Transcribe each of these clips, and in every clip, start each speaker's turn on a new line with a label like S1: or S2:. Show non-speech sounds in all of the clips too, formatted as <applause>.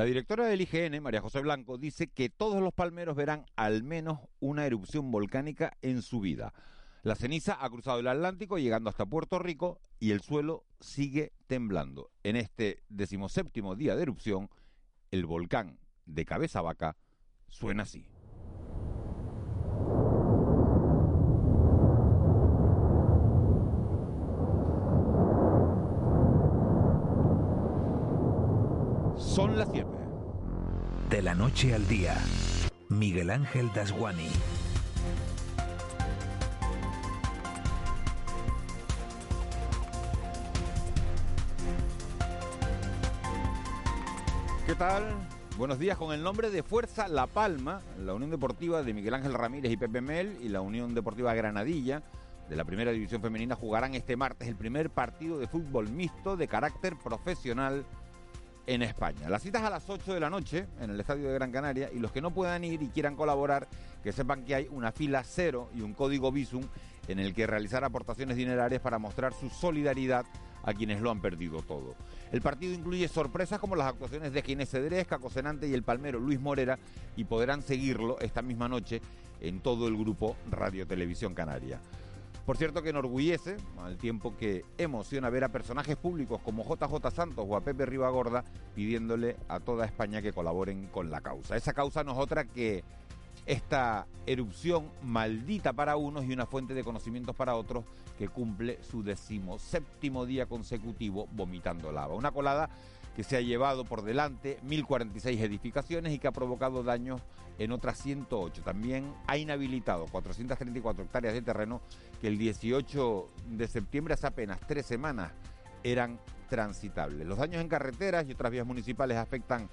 S1: La directora del IGN, María José Blanco, dice que todos los palmeros verán al menos una erupción volcánica en su vida. La ceniza ha cruzado el Atlántico llegando hasta Puerto Rico y el suelo sigue temblando. En este decimoséptimo día de erupción, el volcán de Cabeza Vaca suena así. Son las 7.
S2: De la noche al día, Miguel Ángel Dasguani.
S1: ¿Qué tal? Buenos días con el nombre de Fuerza La Palma, la Unión Deportiva de Miguel Ángel Ramírez y Pepe Mel y la Unión Deportiva Granadilla de la Primera División Femenina jugarán este martes el primer partido de fútbol mixto de carácter profesional en España. Las citas a las 8 de la noche en el Estadio de Gran Canaria y los que no puedan ir y quieran colaborar, que sepan que hay una fila cero y un código Visum en el que realizar aportaciones dinerarias para mostrar su solidaridad a quienes lo han perdido todo. El partido incluye sorpresas como las actuaciones de Ginés Cedrés, Caco y el palmero Luis Morera y podrán seguirlo esta misma noche en todo el grupo Radio Televisión Canaria. Por cierto que enorgullece, al tiempo que emociona ver a personajes públicos como JJ Santos o a Pepe Ribagorda pidiéndole a toda España que colaboren con la causa. Esa causa no es otra que esta erupción maldita para unos y una fuente de conocimientos para otros que cumple su decimoséptimo día consecutivo vomitando lava. Una colada que se ha llevado por delante 1.046 edificaciones y que ha provocado daños en otras 108. También ha inhabilitado 434 hectáreas de terreno que el 18 de septiembre, hace apenas tres semanas, eran transitables. Los daños en carreteras y otras vías municipales afectan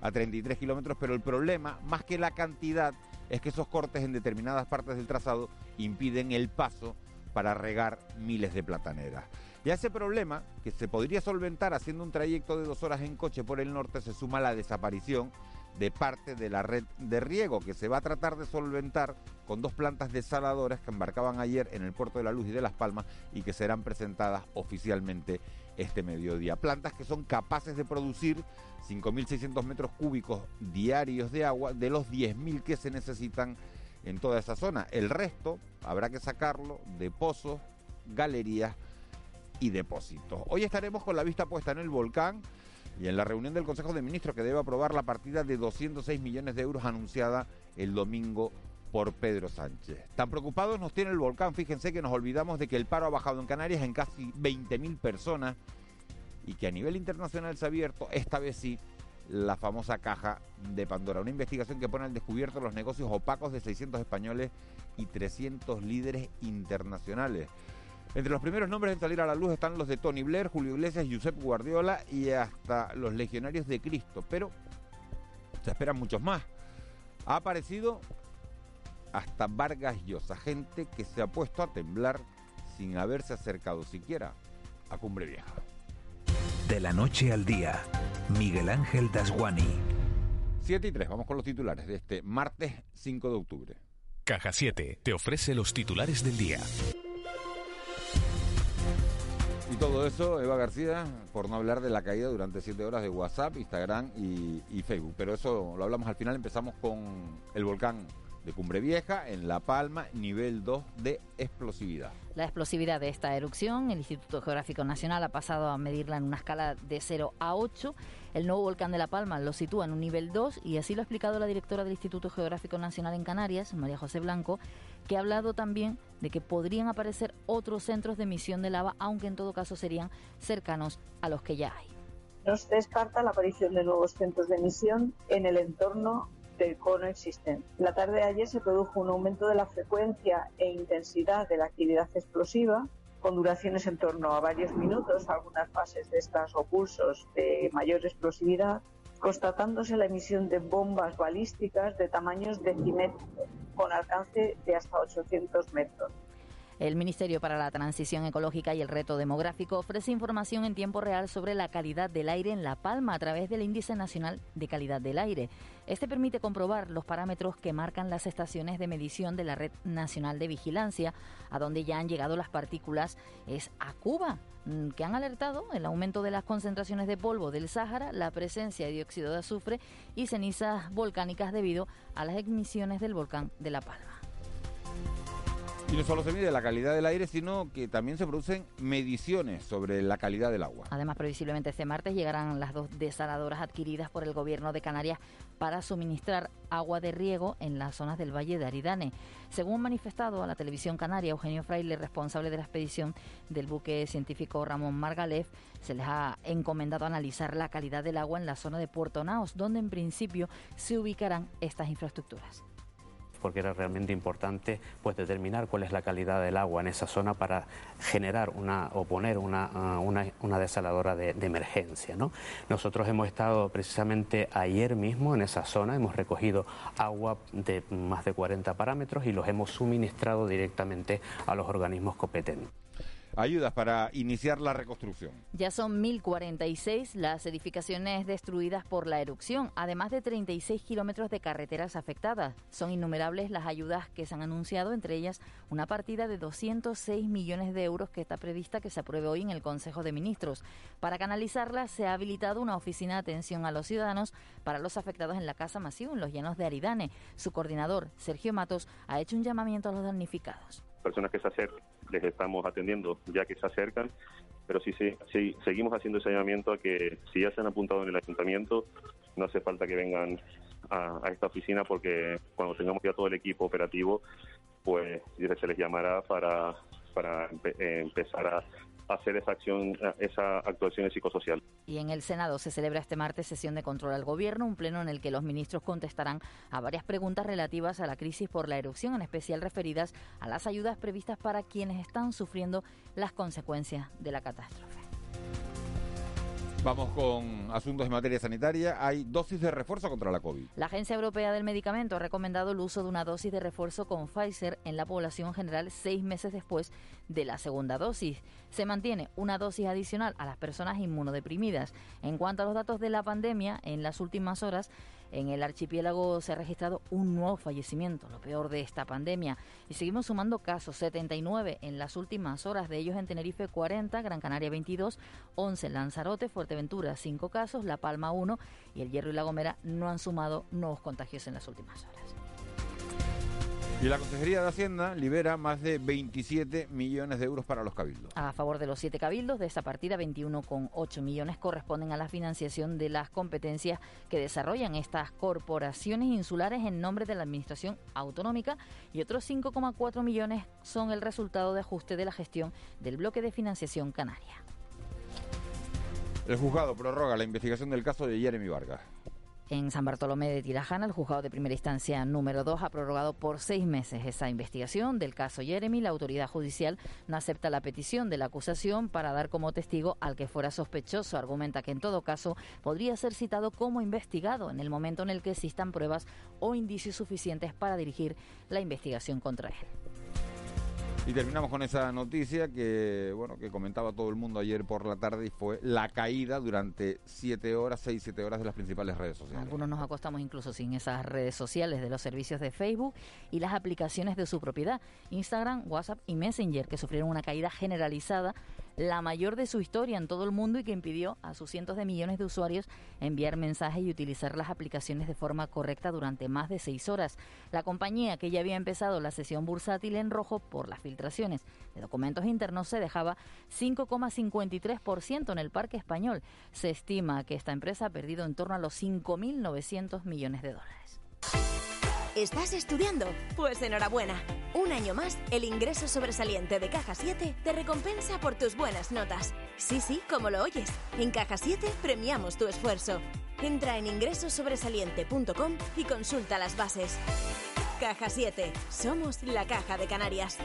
S1: a 33 kilómetros, pero el problema, más que la cantidad, es que esos cortes en determinadas partes del trazado impiden el paso para regar miles de plataneras. Y a ese problema, que se podría solventar haciendo un trayecto de dos horas en coche por el norte, se suma la desaparición de parte de la red de riego que se va a tratar de solventar con dos plantas desaladoras que embarcaban ayer en el puerto de la Luz y de Las Palmas y que serán presentadas oficialmente este mediodía. Plantas que son capaces de producir 5.600 metros cúbicos diarios de agua de los 10.000 que se necesitan en toda esa zona. El resto habrá que sacarlo de pozos, galerías y depósitos. Hoy estaremos con la vista puesta en el volcán y en la reunión del Consejo de Ministros que debe aprobar la partida de 206 millones de euros anunciada el domingo por Pedro Sánchez. Tan preocupados nos tiene el volcán, fíjense que nos olvidamos de que el paro ha bajado en Canarias en casi 20.000 personas y que a nivel internacional se ha abierto, esta vez sí, la famosa caja de Pandora. Una investigación que pone al descubierto los negocios opacos de 600 españoles y 300 líderes internacionales. Entre los primeros nombres en salir a la luz están los de Tony Blair, Julio Iglesias, Josep Guardiola y hasta los legionarios de Cristo. Pero se esperan muchos más. Ha aparecido hasta Vargas Llosa, gente que se ha puesto a temblar sin haberse acercado siquiera a Cumbre Vieja.
S2: De la noche al día, Miguel Ángel Dasguani.
S1: 7 y 3, vamos con los titulares de este martes 5 de octubre.
S3: Caja 7 te ofrece los titulares del día.
S1: Y todo eso, Eva García, por no hablar de la caída durante 7 horas de WhatsApp, Instagram y, y Facebook. Pero eso lo hablamos al final, empezamos con el volcán de Cumbre Vieja, en La Palma, nivel 2 de explosividad.
S4: La explosividad de esta erupción, el Instituto Geográfico Nacional ha pasado a medirla en una escala de 0 a 8. El nuevo volcán de La Palma lo sitúa en un nivel 2 y así lo ha explicado la directora del Instituto Geográfico Nacional en Canarias, María José Blanco, que ha hablado también de que podrían aparecer otros centros de emisión de lava, aunque en todo caso serían cercanos a los que ya hay.
S5: No se descarta la aparición de nuevos centros de emisión en el entorno del cono existente. La tarde de ayer se produjo un aumento de la frecuencia e intensidad de la actividad explosiva, con duraciones en torno a varios minutos, algunas fases de estas o pulsos de mayor explosividad, constatándose la emisión de bombas balísticas de tamaños decimétricos, con alcance de hasta 800 metros.
S4: El Ministerio para la Transición Ecológica y el Reto Demográfico ofrece información en tiempo real sobre la calidad del aire en La Palma a través del Índice Nacional de Calidad del Aire. Este permite comprobar los parámetros que marcan las estaciones de medición de la Red Nacional de Vigilancia, a donde ya han llegado las partículas es a Cuba, mm, que han alertado el aumento de las concentraciones de polvo del Sáhara, la presencia de dióxido de azufre y cenizas volcánicas debido a las emisiones del volcán de La Palma.
S1: Y no solo se mide la calidad del aire, sino que también se producen mediciones sobre la calidad del agua.
S4: Además, previsiblemente este martes llegarán las dos desaladoras adquiridas por el gobierno de Canarias para suministrar agua de riego en las zonas del Valle de Aridane. Según manifestado a la televisión canaria, Eugenio Fraile, responsable de la expedición del buque científico Ramón Margalef, se les ha encomendado analizar la calidad del agua en la zona de Puerto Naos, donde en principio se ubicarán estas infraestructuras
S6: porque era realmente importante pues determinar cuál es la calidad del agua en esa zona para generar una o poner una, ah, una, desaladora de, emergencia. ¿no? Nosotros hemos estado precisamente ayer mismo en esa zona, hemos recogido agua de más de 40 parámetros y los hemos suministrado directamente a los organismos competentes
S1: ayudas para iniciar la reconstrucción.
S4: Ya son 1.046 las edificaciones destruidas por la erupción, además de 36 kilómetros de carreteras afectadas. Son innumerables las ayudas que se han anunciado, entre ellas una partida de 206 millones de euros que está prevista que se apruebe hoy en el Consejo de Ministros. Para canalizarla se ha habilitado una oficina de atención a los ciudadanos para los afectados en la Casa Masivo, en los llanos de Aridane. Su coordinador, Sergio Matos, ha hecho un llamamiento a los damnificados
S7: personas que se acercan, les estamos atendiendo ya que se acercan, pero sí, sí, sí, seguimos haciendo ese llamamiento a que si ya se han apuntado en el ayuntamiento, no hace falta que vengan a, esta oficina porque cuando tengamos ya todo el equipo operativo, pues se les llamará para, para empezar a hacer esa acción, esa actuación psicosocial.
S4: Y en el Senado se celebra este martes sesión de control al gobierno, un pleno en el que los ministros contestarán a varias preguntas relativas a la crisis por la erupción, en especial referidas a las ayudas previstas para quienes están sufriendo las consecuencias de la catástrofe.
S1: Vamos con asuntos en materia sanitaria. Hay dosis de refuerzo contra la COVID.
S4: La Agencia Europea del Medicamento ha recomendado el uso de una dosis de refuerzo con Pfizer en la población general seis meses después de la segunda dosis. Se mantiene una dosis adicional a las personas inmunodeprimidas. En cuanto a los datos de la pandemia, en las últimas horas en el archipiélago se ha registrado un nuevo fallecimiento, lo peor de esta pandemia. Y seguimos sumando casos, 79 en las últimas horas, de ellos en Tenerife 40, Gran Canaria 22, 11 en Lanzarote, Fuerteventura 5 casos, La Palma 1 y el Hierro y La Gomera no han sumado nuevos contagios en las últimas horas.
S1: Y la Consejería de Hacienda libera más de 27 millones de euros para los cabildos.
S4: A favor de los siete cabildos, de esta partida 21,8 millones corresponden a la financiación de las competencias que desarrollan estas corporaciones insulares en nombre de la Administración Autonómica y otros 5,4 millones son el resultado de ajuste de la gestión del bloque de financiación canaria.
S1: El juzgado prorroga la investigación del caso de Jeremy Vargas.
S4: En San Bartolomé de Tirajana, el juzgado de primera instancia número 2 ha prorrogado por seis meses esa investigación del caso Jeremy. La autoridad judicial no acepta la petición de la acusación para dar como testigo al que fuera sospechoso. Argumenta que en todo caso podría ser citado como investigado en el momento en el que existan pruebas o indicios suficientes para dirigir la investigación contra él.
S1: Y terminamos con esa noticia que, bueno, que comentaba todo el mundo ayer por la tarde y fue la caída durante siete horas, seis, siete horas de las principales redes sociales.
S4: Algunos nos acostamos incluso sin esas redes sociales de los servicios de Facebook y las aplicaciones de su propiedad, Instagram, WhatsApp y Messenger, que sufrieron una caída generalizada la mayor de su historia en todo el mundo y que impidió a sus cientos de millones de usuarios enviar mensajes y utilizar las aplicaciones de forma correcta durante más de seis horas. La compañía, que ya había empezado la sesión bursátil en rojo por las filtraciones de documentos internos, se dejaba 5,53% en el parque español. Se estima que esta empresa ha perdido en torno a los 5.900 millones de dólares.
S8: ¿Estás estudiando? Pues enhorabuena. Un año más, el ingreso sobresaliente de Caja 7 te recompensa por tus buenas notas. Sí, sí, como lo oyes. En Caja 7 premiamos tu esfuerzo. Entra en ingresosobresaliente.com y consulta las bases. Caja 7. Somos la Caja de Canarias.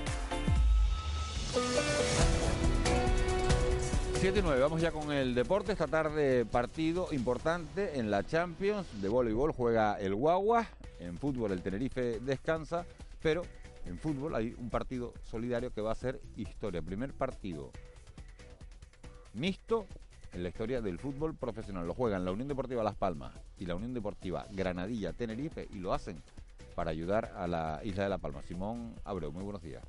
S1: 7 y 9, vamos ya con el deporte. Esta tarde partido importante en la Champions de voleibol. Juega el Guagua, en fútbol el Tenerife descansa, pero en fútbol hay un partido solidario que va a ser historia. Primer partido mixto en la historia del fútbol profesional. Lo juegan la Unión Deportiva Las Palmas y la Unión Deportiva Granadilla Tenerife y lo hacen para ayudar a la isla de La Palma. Simón Abreu, muy buenos días.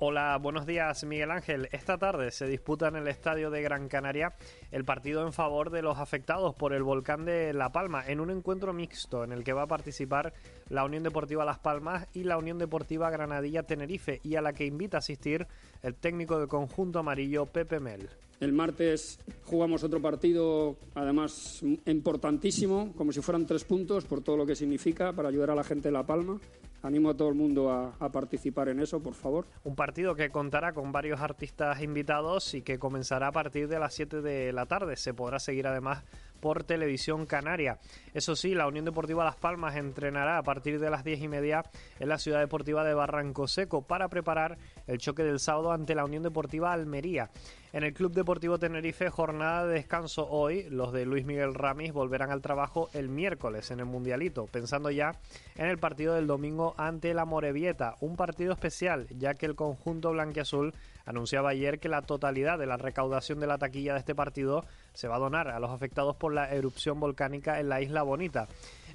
S9: Hola, buenos días Miguel Ángel. Esta tarde se disputa en el estadio de Gran Canaria el partido en favor de los afectados por el volcán de La Palma en un encuentro mixto en el que va a participar la Unión Deportiva Las Palmas y la Unión Deportiva Granadilla Tenerife y a la que invita a asistir el técnico del conjunto amarillo Pepe Mel.
S10: El martes jugamos otro partido, además importantísimo, como si fueran tres puntos por todo lo que significa para ayudar a la gente de La Palma. Animo a todo el mundo a, participar en eso, por favor.
S9: Un partido que contará con varios artistas invitados y que comenzará a partir de las 7 de la tarde. Se podrá seguir además por televisión canaria. Eso sí, la Unión Deportiva Las Palmas entrenará a partir de las 10 y media en la Ciudad Deportiva de Barranco Seco para preparar el choque del sábado ante la Unión Deportiva Almería. En el Club Deportivo Tenerife, jornada de descanso hoy. Los de Luis Miguel Ramis volverán al trabajo el miércoles en el Mundialito, pensando ya en el partido del domingo ante la Morevieta. Un partido especial, ya que el conjunto blanquiazul anunciaba ayer que la totalidad de la recaudación de la taquilla de este partido se va a donar a los afectados por la erupción volcánica en la Isla Bonita.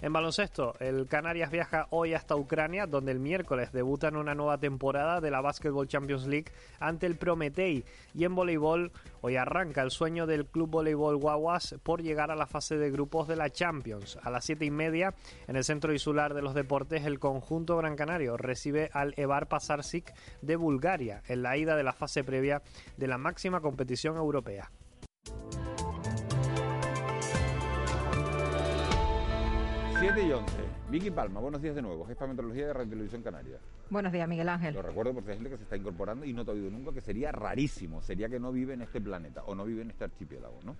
S9: En baloncesto, el Canarias viaja hoy hasta Ucrania, donde el miércoles debuta en una nueva temporada de la Basketball Champions League ante el Prometei. Y en voleibol, hoy arranca el sueño del Club Voleibol Guaguas por llegar a la fase de grupos de la Champions. A las siete y media, en el Centro Insular de los Deportes, el conjunto Gran Canario recibe al Evar Pasarsic de Bulgaria en la ida de la fase previa de la máxima competición europea.
S1: 7 y 11. Vicky Palma, buenos días de nuevo. Jefa de Meteorología de Radio Televisión Canaria.
S11: Buenos días, Miguel Ángel.
S1: Lo recuerdo porque hay gente que se está incorporando y no te ha oído nunca, que sería rarísimo. Sería que no vive en este planeta o no vive en este archipiélago, ¿no?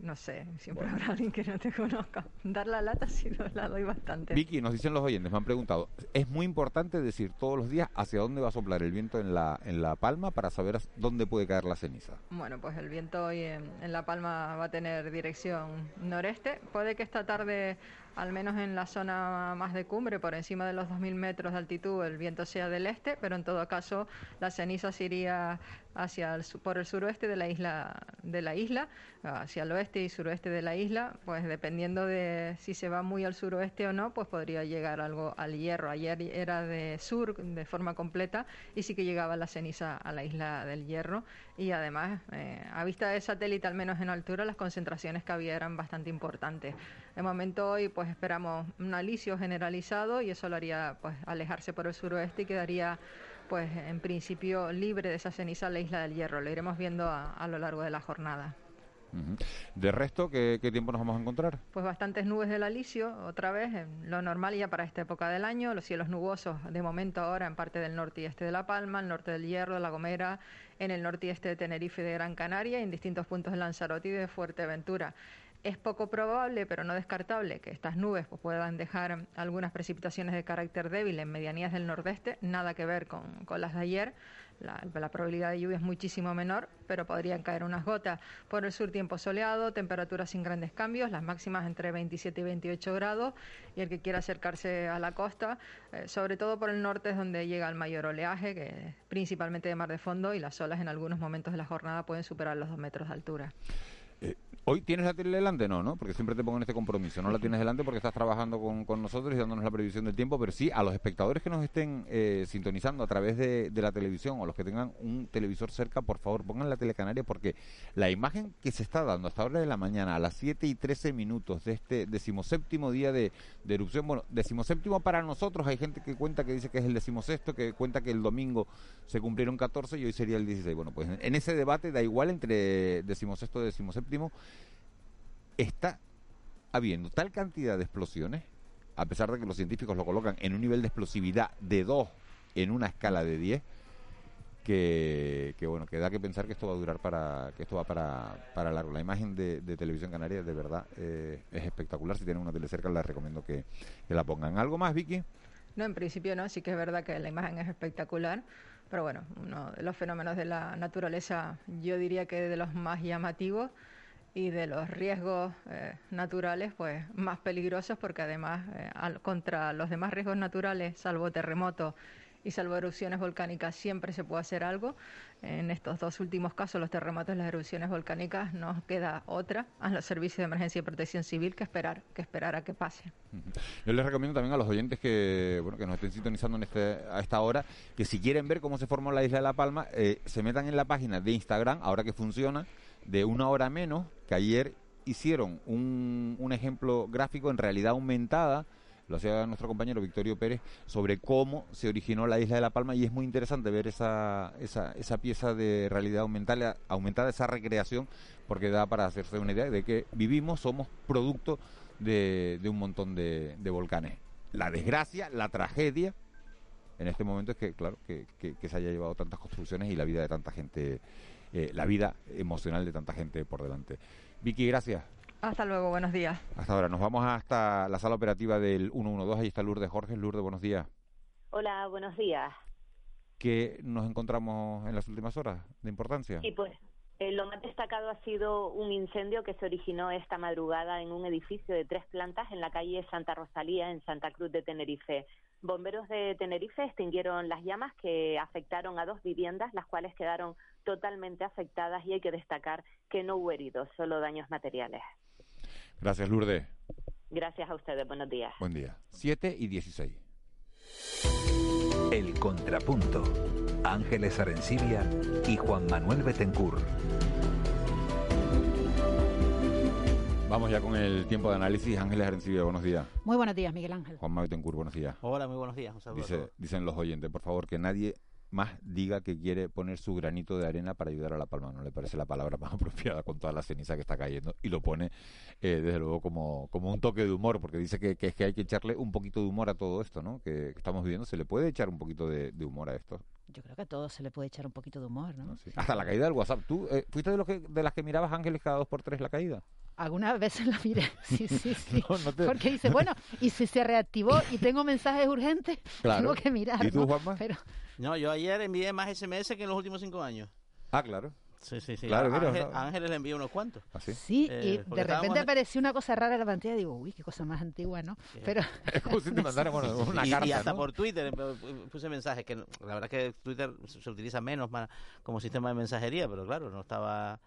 S11: No sé, siempre habrá alguien que no te conozca. Dar la lata sí la doy bastante.
S1: Vicky, nos dicen los oyentes, me han preguntado, es muy importante decir todos los días hacia dónde va a soplar el viento en la, en la palma para saber dónde puede caer la ceniza.
S11: Bueno, pues el viento hoy en, en la palma va a tener dirección noreste. Puede que esta tarde al menos en la zona más de cumbre, por encima de los 2.000 metros de altitud, el viento sea del este, pero en todo caso la ceniza se iría hacia el, por el suroeste de la isla, de la isla, hacia el oeste y suroeste de la isla, pues dependiendo de si se va muy al suroeste o no, pues podría llegar algo al hierro. Ayer era de sur de forma completa y sí que llegaba la ceniza a la isla del hierro y además eh, a vista de satélite, al menos en altura, las concentraciones que había eran bastante importantes. De momento hoy pues esperamos un alisio generalizado y eso lo haría pues alejarse por el suroeste y quedaría pues en principio libre de esa ceniza la isla del Hierro. Lo iremos viendo a, a lo largo de la jornada.
S1: De resto, ¿qué, ¿qué, tiempo nos vamos a encontrar?
S11: Pues bastantes nubes del alisio, otra vez, en lo normal ya para esta época del año, los cielos nubosos de momento ahora en parte del norte y este de La Palma, el norte del Hierro, de La Gomera, en el norte y este de Tenerife y de Gran Canaria y en distintos puntos de Lanzarote y de Fuerteventura. Es poco probable, pero no descartable, que estas nubes pues, puedan dejar algunas precipitaciones de carácter débil en medianías del nordeste, nada que ver con, con las de ayer. La, probabilidad de lluvia es muchísimo menor, pero podrían caer unas gotas. Por el sur, tiempo soleado, temperaturas sin grandes cambios, las máximas entre 27 y 28 grados. Y el que quiera acercarse a la costa, eh, sobre todo por el norte, es donde llega el mayor oleaje, que es principalmente de mar de fondo, y las olas en algunos momentos de la jornada pueden superar los dos metros de altura.
S1: ¿Hoy tienes la tele delante? No, ¿no? Porque siempre te pongo en este compromiso. No la tienes delante porque estás trabajando con, con nosotros y dándonos la previsión del tiempo, pero sí a los espectadores que nos estén eh, sintonizando a través de, de, la televisión o los que tengan un televisor cerca, por favor pongan la telecanaria porque la imagen que se está dando hasta ahora de la mañana, a las 7 y 13 minutos de este decimoséptimo día de, de erupción, bueno, decimoséptimo para nosotros, hay gente que cuenta que dice que es el decimosexto, que cuenta que el domingo se cumplieron 14 y hoy sería el 16. Bueno, pues en ese debate da igual entre decimosexto y decimoséptimo está habiendo tal cantidad de explosiones, a pesar de que los científicos lo colocan en un nivel de explosividad de 2 en una escala de 10, que, bueno, que da que pensar que esto va a durar para, que esto va para, para largo. La imagen de, de Televisión Canaria de verdad eh, es espectacular. Si tienen una tele cerca les recomiendo que, que la pongan. ¿Algo más, Vicky?
S11: No, en principio no, sí que es verdad que la imagen es espectacular Pero bueno, uno de los fenómenos de la naturaleza yo diría que de los más llamativos y de los riesgos eh, naturales pues más peligrosos porque además eh, contra los demás riesgos naturales, salvo terremotos y salvo erupciones volcánicas, siempre se puede hacer algo. En estos dos últimos casos, los terremotos y las erupciones volcánicas, nos queda otra a los servicios de emergencia y protección civil que esperar, que esperar a que pase.
S1: Yo les recomiendo también a los oyentes que bueno que nos estén sintonizando en este, a esta hora que si quieren ver cómo se formó la isla de La Palma, eh, se metan en la página de Instagram, ahora que funciona, de una hora menos, que ayer hicieron un, un ejemplo gráfico en realidad aumentada, lo hacía nuestro compañero Victorio Pérez, sobre cómo se originó la isla de La Palma y es muy interesante ver esa, esa, esa pieza de realidad aumentada, aumentada, esa recreación, porque da para hacerse una idea de que vivimos, somos producto de, de un montón de, volcanes. La desgracia, la tragedia, en este momento es que, claro, que, que- que se haya llevado tantas construcciones y la vida de tanta gente, eh, la vida emocional de tanta gente por delante. Vicky, gracias.
S11: Hasta luego, buenos días.
S1: Hasta ahora. Nos vamos hasta la sala operativa del 112. Ahí está Lourdes Jorge. Lourdes, buenos días.
S12: Hola, buenos días.
S1: ¿Qué nos encontramos en las últimas horas de importancia?
S12: Y pues eh, lo más destacado ha sido un incendio que se originó esta madrugada en un edificio de tres plantas en la calle Santa Rosalía, en Santa Cruz de Tenerife. Bomberos de Tenerife extinguieron las llamas que afectaron a dos viviendas, las cuales quedaron totalmente afectadas y hay que destacar que no hubo heridos, solo daños materiales.
S1: Gracias, Lourdes.
S12: Gracias a ustedes, buenos días.
S1: Buen día. 7 y 16.
S2: El Contrapunto. Ángeles Arencibia y Juan Manuel Betencur.
S1: Vamos ya con el tiempo de análisis. Ángeles Arencibia, buenos días.
S13: Muy buenos días, Miguel Ángel.
S1: Juan Betancourt, buenos días.
S14: Hola, muy buenos días. Un saludo a
S1: Dice,
S14: todos.
S1: dicen los oyentes, por favor, que nadie más diga que quiere poner su granito de arena para ayudar a La Palma. No le parece la palabra <laughs> más apropiada con toda la ceniza que está cayendo. Y lo pone, eh, desde luego, como, como un toque de humor, porque dice que, que es que hay que echarle un poquito de humor a todo esto, ¿no? Que, que estamos viviendo. ¿Se le puede echar un poquito de, de humor a esto?
S13: Yo creo que a todos se le puede echar un poquito de humor, ¿no?
S1: Hasta la caída del WhatsApp. ¿Tú eh, fuiste de, los que, de las que mirabas Ángeles cada dos por tres la caída?
S13: Algunas veces la miré, <laughs> sí, sí, <laughs> sí.
S1: No, no te-
S13: Porque dice, bueno, y si se reactivó y tengo mensajes urgentes,
S14: Claro.
S13: tengo que mirar.
S14: ¿Y tú. Juanma?
S13: Pero
S14: No, yo ayer envié más SMS que en los últimos cinco años.
S1: Ah, claro.
S14: Sí, sí, sí.
S1: Claro,
S14: a,
S1: mira, no.
S14: Ángeles le envié unos cuantos.
S1: ¿Así?
S13: sí,
S14: Eh,
S13: y de repente
S14: estábamos-
S13: apareció una cosa rara en la pantalla y digo, uy, qué cosa más antigua, ¿no? Pero <laughs>
S1: Es como si te mandaran bueno, <laughs> una
S14: y,
S1: carta,
S14: y hasta
S1: ¿no?
S14: por Twitter eh, puse mensajes que la verdad que Twitter se se utiliza menos para, como sistema de mensajería, pero claro, no estaba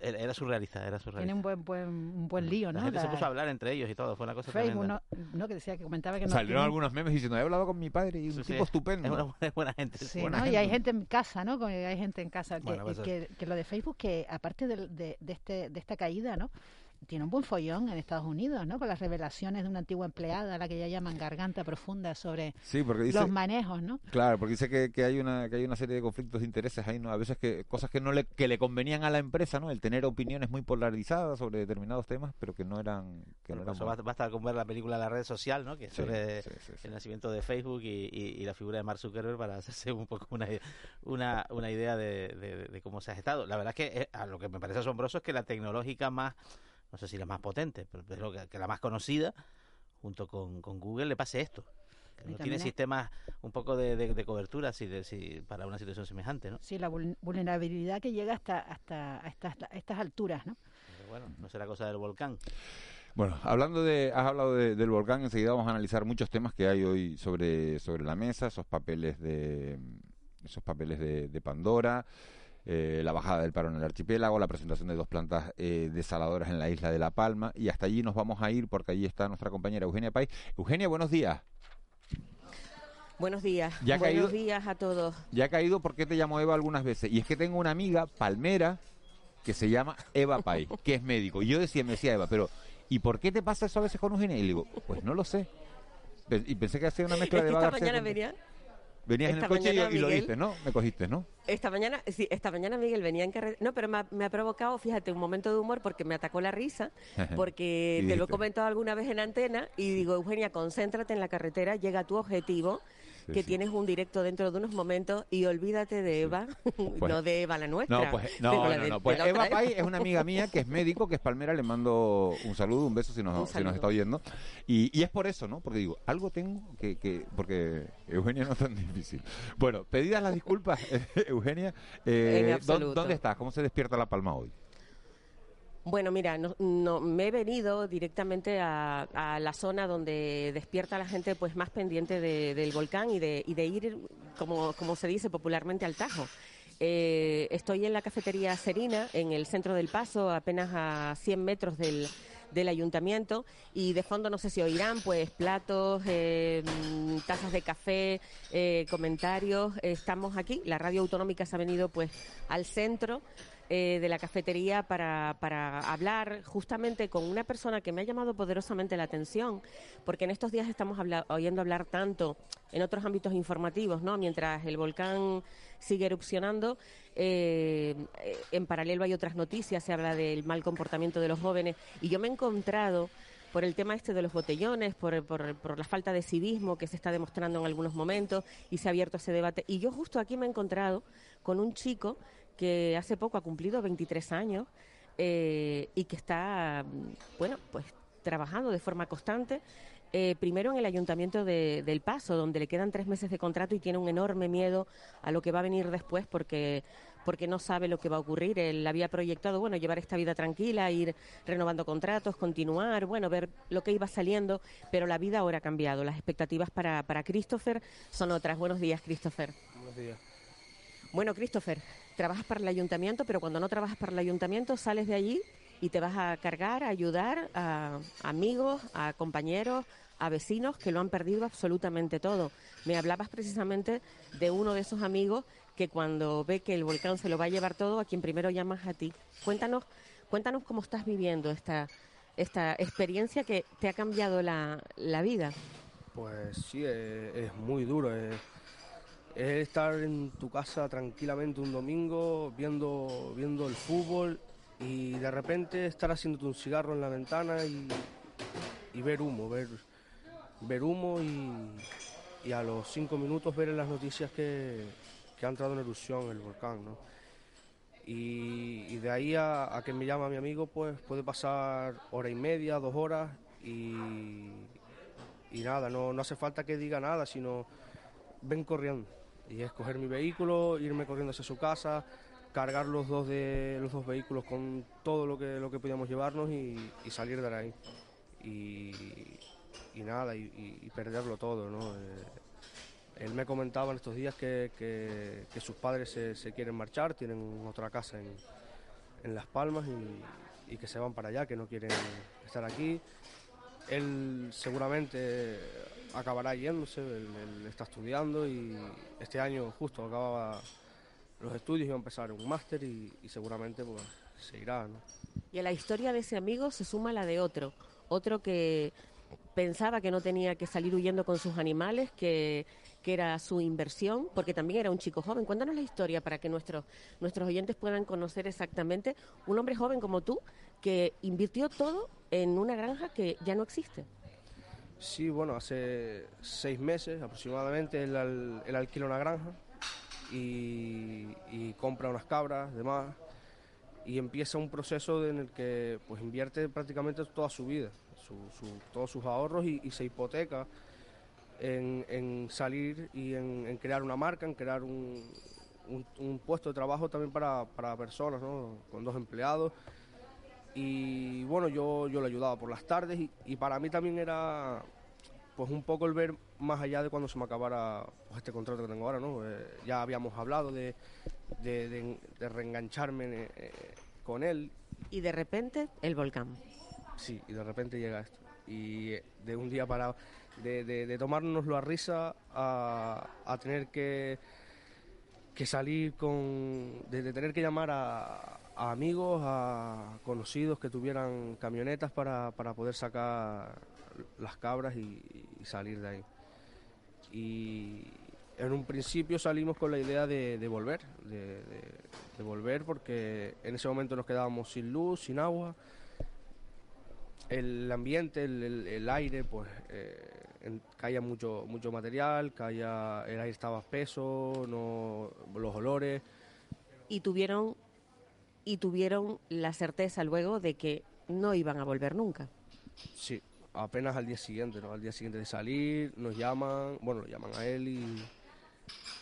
S14: era, surrealista, era surrealista.
S13: tiene un buen, buen, un buen lío,
S14: La
S13: ¿no?
S14: gente se
S13: La-
S14: puso a hablar entre ellos y todo, fue una cosa
S13: Facebook,
S14: tremenda.
S13: ¿no? ¿no? Que decía que comentaba que no
S1: Salieron
S13: tiene-
S1: algunos memes diciendo, he hablado con mi padre y un
S14: Sí, sí,
S1: tipo estupendo.
S14: Es una buena, buena gente.
S13: Sí,
S1: Buena
S13: ¿no? Y
S1: gente.
S13: hay gente en casa, ¿no? Hay gente en casa que,
S14: Bueno, pues
S13: que, que lo de Facebook, que aparte del- de, de, este, de esta caída, ¿no? Tiene un buen follón en Estados Unidos, ¿no? Con las revelaciones de una antigua empleada, a la que ya llaman garganta profunda, sobre
S1: Sí, porque dice...
S13: los manejos, ¿no?
S1: Claro, porque dice que, que hay una que hay una serie de conflictos de intereses ahí, ¿no? A veces que cosas que no le que le convenían a la empresa, ¿no? El tener opiniones muy polarizadas sobre determinados temas, pero que no eran que no eran
S14: eso basta, con ver la película La Red Social, ¿no? Que es
S1: Sí,
S14: sobre
S1: sí, sí, sí.
S14: el nacimiento de Facebook y, y- y la figura de Mark Zuckerberg para <laughs> hacerse un poco una, una, una idea de, de- de cómo se ha gestado. La verdad es que eh, a lo que me parece asombroso es que la tecnológica más, no sé si la más potente, pero creo que, que la más conocida, junto con, con Google, le pase esto. Que no tiene
S13: es-
S14: sistemas un poco de, de- de cobertura si, de- si- para una situación semejante, ¿no?
S13: Sí, la vul- vulnerabilidad que llega hasta, hasta a estas, alturas, ¿no?
S14: Pero bueno, no será cosa del volcán.
S1: Bueno, hablando de has hablado de- del volcán, enseguida vamos a analizar muchos temas que hay hoy sobre sobre la mesa, esos papeles de esos papeles de, de Pandora. Eh, la bajada del paro en el archipiélago, la presentación de dos plantas eh, desaladoras en la isla de La Palma y hasta allí nos vamos a ir porque allí está nuestra compañera Eugenia Pais. Eugenia, buenos días.
S15: Buenos días.
S1: Ya
S15: Buenos
S1: caído-
S15: días a todos.
S1: Ya ha caído porque te llamo Eva algunas veces. Y es que tengo una amiga palmera que se llama Eva Pai, <laughs> que es médico. Y yo decía, me decía Eva, pero ¿y por qué te pasa eso a veces con Eugenia? Y le digo, pues no lo sé. Y pensé que hacía una <laughs> mezcla de
S15: esta mañana venía,
S1: Venías en el coche y, y lo
S15: Miguel-
S1: viste, ¿no? Me cogiste, ¿no?
S15: esta mañana, sí, esta mañana Miguel venía en carretera. No, pero me ha, me ha provocado, fíjate, un momento de humor porque me atacó la risa, <laughs> porque te lo he comentado alguna vez en antena y digo, Eugenia, concéntrate en la carretera, llega a tu objetivo que
S1: sí.
S15: tienes un directo dentro de unos momentos y olvídate de Eva, <laughs> no de Eva la nuestra.
S1: No, pues,
S15: pero
S1: no,
S15: la
S1: no,
S15: de-
S1: no,
S15: de
S1: pues Eva Pay es una <laughs> amiga mía que es médico, que es palmera, le mando un saludo, un beso si nos, si nos está oyendo. Y, y es por eso, ¿no? Porque digo, algo tengo que, que porque Eugenia no es tan <laughs> difícil. Bueno, pedidas las disculpas, Eugenia, eh,
S15: En
S1: ¿dó-
S15: absoluto.
S1: ¿dónde estás? ¿Cómo se despierta La Palma hoy?
S15: Bueno, mira, no, no- me he venido directamente a, a la zona donde despierta la gente pues más pendiente de- del volcán y de, y de ir, como, se dice popularmente, al Tajo. Eh, estoy en la cafetería Serina, en el centro del Paso, apenas a 100 metros del, del ayuntamiento y de fondo no sé si oirán pues platos, eh, tazas de café, eh, comentarios. Estamos aquí, la radio autonómica se ha venido pues al centro eh, de la cafetería para, para hablar justamente con una persona que me ha llamado poderosamente la atención, porque en estos días estamos habla- oyendo hablar tanto en otros ámbitos informativos, ¿no? Mientras el volcán sigue erupcionando, eh, en paralelo hay otras noticias, se habla del mal comportamiento de los jóvenes, y yo me he encontrado por el tema este de los botellones, por, por- por la falta de civismo que se está demostrando en algunos momentos y se ha abierto ese debate. Y yo justo aquí me he encontrado con un chico que hace poco ha cumplido 23 años eh, y que está, mm, bueno, pues trabajando de forma constante. eh, primero en el ayuntamiento de- del Paso, donde le quedan tres meses de contrato y tiene un enorme miedo a lo que va a venir después porque porque no sabe lo que va a ocurrir. Él había proyectado, bueno, llevar esta vida tranquila, ir renovando contratos, continuar, bueno, ver lo que iba saliendo, pero la vida ahora ha cambiado. Las expectativas para, para Christopher son otras. Buenos días, Christopher.
S16: Buenos días.
S15: Bueno, Christopher, trabajas para el ayuntamiento, pero cuando no trabajas para el ayuntamiento sales de allí y te vas a cargar, a ayudar a amigos, a compañeros, a vecinos que lo han perdido absolutamente todo. Me hablabas precisamente de uno de esos amigos que cuando ve que el volcán se lo va a llevar todo, a quien primero llamas a ti. Cuéntanos, cuéntanos cómo estás viviendo esta, esta experiencia que te ha cambiado la, la vida.
S16: Pues sí, es, es muy duro. Es, es estar en tu casa tranquilamente un domingo viendo, viendo el fútbol y de repente estar haciéndote un cigarro en la ventana y, y ver humo, ver, ver humo y, y a los cinco minutos ver en las noticias que, que ha entrado en erupción el volcán, ¿no? Y, de ahí a, a que me llama mi amigo, pues puede pasar hora y media, dos horas y, y nada, no, no hace falta que diga nada, sino ven corriendo. Y es coger mi vehículo, irme corriendo hacia su casa, cargar los dos de los dos vehículos con todo lo que lo que podíamos llevarnos y, salir de ahí. Y, nada, y, perderlo todo, ¿no? Eh, él me comentaba en estos días que, que- sus padres se, quieren marchar, tienen otra casa en, en Las Palmas y que se van para allá, que no quieren estar aquí. Él seguramente acabará yéndose, él, está estudiando y este año justo acababa los estudios, iba a empezar un máster y, y seguramente pues se irá, ¿no?
S15: Y a la historia de ese amigo se suma la de otro, otro que pensaba que no tenía que salir huyendo con sus animales, que, que era su inversión, porque también era un chico joven. Cuéntanos la historia para que nuestros, nuestros oyentes puedan conocer exactamente un hombre joven como tú que invirtió todo en una granja que ya no existe.
S16: Sí, bueno, hace seis meses aproximadamente él, al- él alquila una granja y, compra unas cabras, demás, y empieza un proceso en el que pues invierte prácticamente toda su vida, su- su- todos sus ahorros y, se hipoteca en, salir y en, en crear una marca, en crear un, un- un puesto de trabajo también para, para personas, ¿no? con dos empleados. Y bueno, yo, yo le ayudaba por las tardes y, y para mí también era pues un poco el ver más allá de cuando se me acabara pues, este contrato que tengo ahora, ¿no? Eh, ya habíamos hablado de, de, de- de reengancharme eh, con él.
S15: Y de repente, el volcán.
S16: Sí, y de repente llega esto. Y eh, de un día para... De, de, tomárnoslo a risa a, a tener que, que salir con... De tener que llamar a, a amigos, a conocidos que tuvieran camionetas para, para poder sacar las cabras y, salir de ahí. Y en un principio salimos con la idea de, volver, de, volver porque en ese momento nos quedábamos sin luz, sin agua. El ambiente, el, el- aire, pues eh, caía mucho, mucho material, caía, el aire estaba espeso, no, los olores.
S15: Y tuvieron, y tuvieron la certeza luego de que no iban a volver nunca.
S16: Sí, apenas al día siguiente, ¿no? Al día siguiente de salir, nos llaman, bueno, lo llaman a él y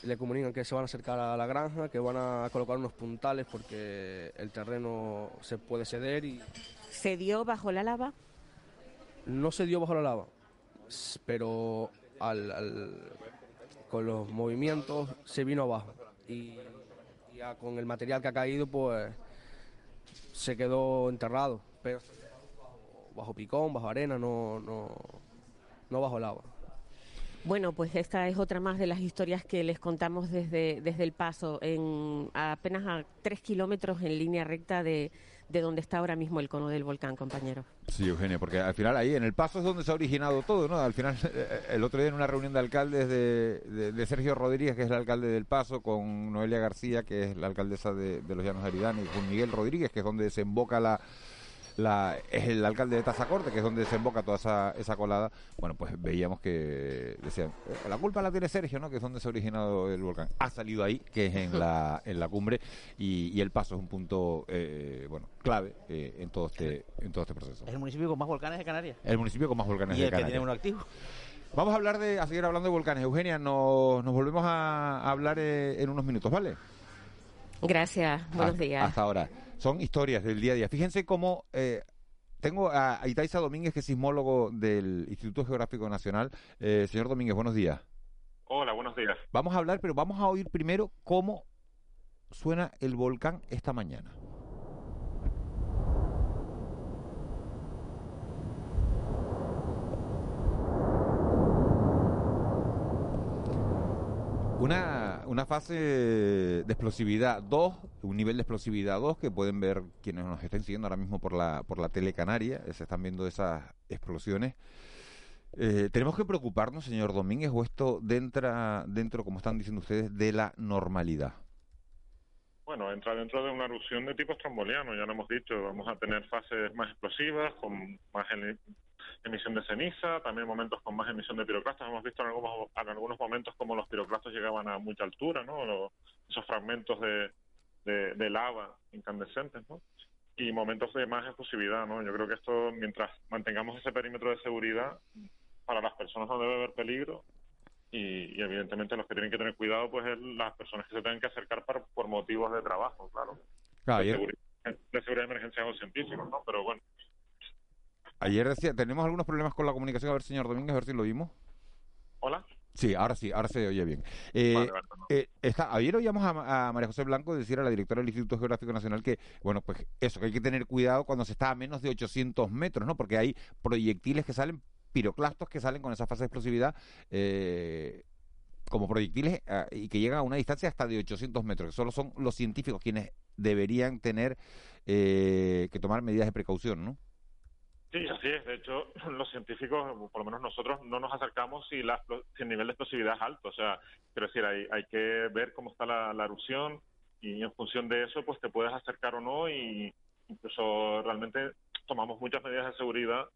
S16: le comunican que se van a acercar a la granja, que van a colocar unos puntales porque el terreno se puede ceder y
S15: ¿Se dio bajo la lava?
S16: no se dio bajo la lava, pero al, al- con los movimientos se vino abajo y ya con el material que ha caído pues se quedó enterrado, pero bajo, picón, bajo arena, no, no, no bajo lava.
S15: Bueno, pues esta es otra más de las historias que les contamos desde, desde el paso, en apenas a tres kilómetros en línea recta de, de donde está ahora mismo el cono del volcán, compañero.
S1: Sí, Eugenia, porque al final ahí en el paso es donde se ha originado todo, ¿no? Al final, <laughs> eh, el otro día en una reunión de alcaldes de, de- Sergio Rodríguez, que es el alcalde del Paso, con Noelia García, que es la alcaldesa de, de los Llanos de Aridane, y con Miguel Rodríguez, que es donde desemboca la, la es el alcalde de Tazacorte, que es donde desemboca toda esa, esa colada, bueno, pues veíamos que decían, "Eh, la culpa la tiene Sergio, ¿no? Que es donde se ha originado el volcán. Ha salido ahí, que es en la, en la cumbre, y, y el paso es un punto, eh, bueno, clave eh, en todo este en todo este proceso.
S14: Es el municipio con más volcanes de Canarias.
S1: El municipio con más volcanes
S14: y
S1: de
S14: el que
S1: Canarias.
S14: tiene uno activo.
S1: Vamos a hablar de, a seguir hablando de volcanes. Eugenia, nos, nos volvemos a, a hablar eh, en unos minutos, ¿vale?
S15: Gracias, buenos días.
S1: Hasta ahora. Son historias del día a día. Fíjense cómo eh, tengo a, Itaiza Domínguez, que es sismólogo del Instituto Geográfico Nacional. Eh, señor Domínguez, buenos días.
S17: Hola, buenos días.
S1: Vamos a hablar, pero vamos a oír primero cómo suena el volcán esta mañana. Una, una fase de explosividad 2, un nivel de explosividad 2 que pueden ver quienes nos estén siguiendo ahora mismo por la, por la tele canaria, eh, se están viendo esas explosiones. Eh, ¿Tenemos que preocuparnos, señor Domínguez, o esto dentro, dentro, como están diciendo ustedes, de la normalidad?
S17: Bueno, entra dentro de una erupción de tipo estromboliano, ya lo hemos dicho. Vamos a tener fases más explosivas, con más emisión de ceniza, también momentos con más emisión de piroclastos. Hemos visto en algunos, en algunos momentos como los piroclastos llegaban a mucha altura, ¿no? Esos fragmentos de, de, de lava incandescentes, ¿no? Y momentos de más explosividad, ¿no? Yo creo que esto, mientras mantengamos ese perímetro de seguridad, para las personas no debe haber peligro y, y evidentemente los que tienen que tener cuidado pues es las personas que se tengan que acercar por, por motivos de trabajo, claro.
S1: Claro,
S17: de, seguridad, de seguridad de emergencias o científicos, ¿no? Pero bueno,
S1: ayer decía, tenemos algunos problemas con la comunicación. A ver, señor Domínguez, a ver si lo vimos.
S17: hola.
S1: Sí, ahora sí, ahora se oye bien. Eh,
S17: Vale, vale, no.
S1: eh, está, ayer oíamos a, a María José Blanco decir a la directora del Instituto Geográfico Nacional que, bueno, pues eso, que hay que tener cuidado cuando se está a menos de 800 metros, ¿no? Porque hay proyectiles que salen, piroclastos que salen con esa fase de explosividad, eh, como proyectiles ah, y que llegan a una distancia hasta de 800 metros, que solo son los científicos quienes deberían tener eh, que tomar medidas de precaución, ¿no?
S17: Sí, así es. De hecho, <clears throat> los científicos, por lo menos nosotros, no nos acercamos si, la, si el nivel de explosividad es alto. O sea, quiero decir, hay, hay que ver cómo está la, la erupción y en función de eso, pues te puedes acercar o no y incluso realmente tomamos muchas medidas de seguridad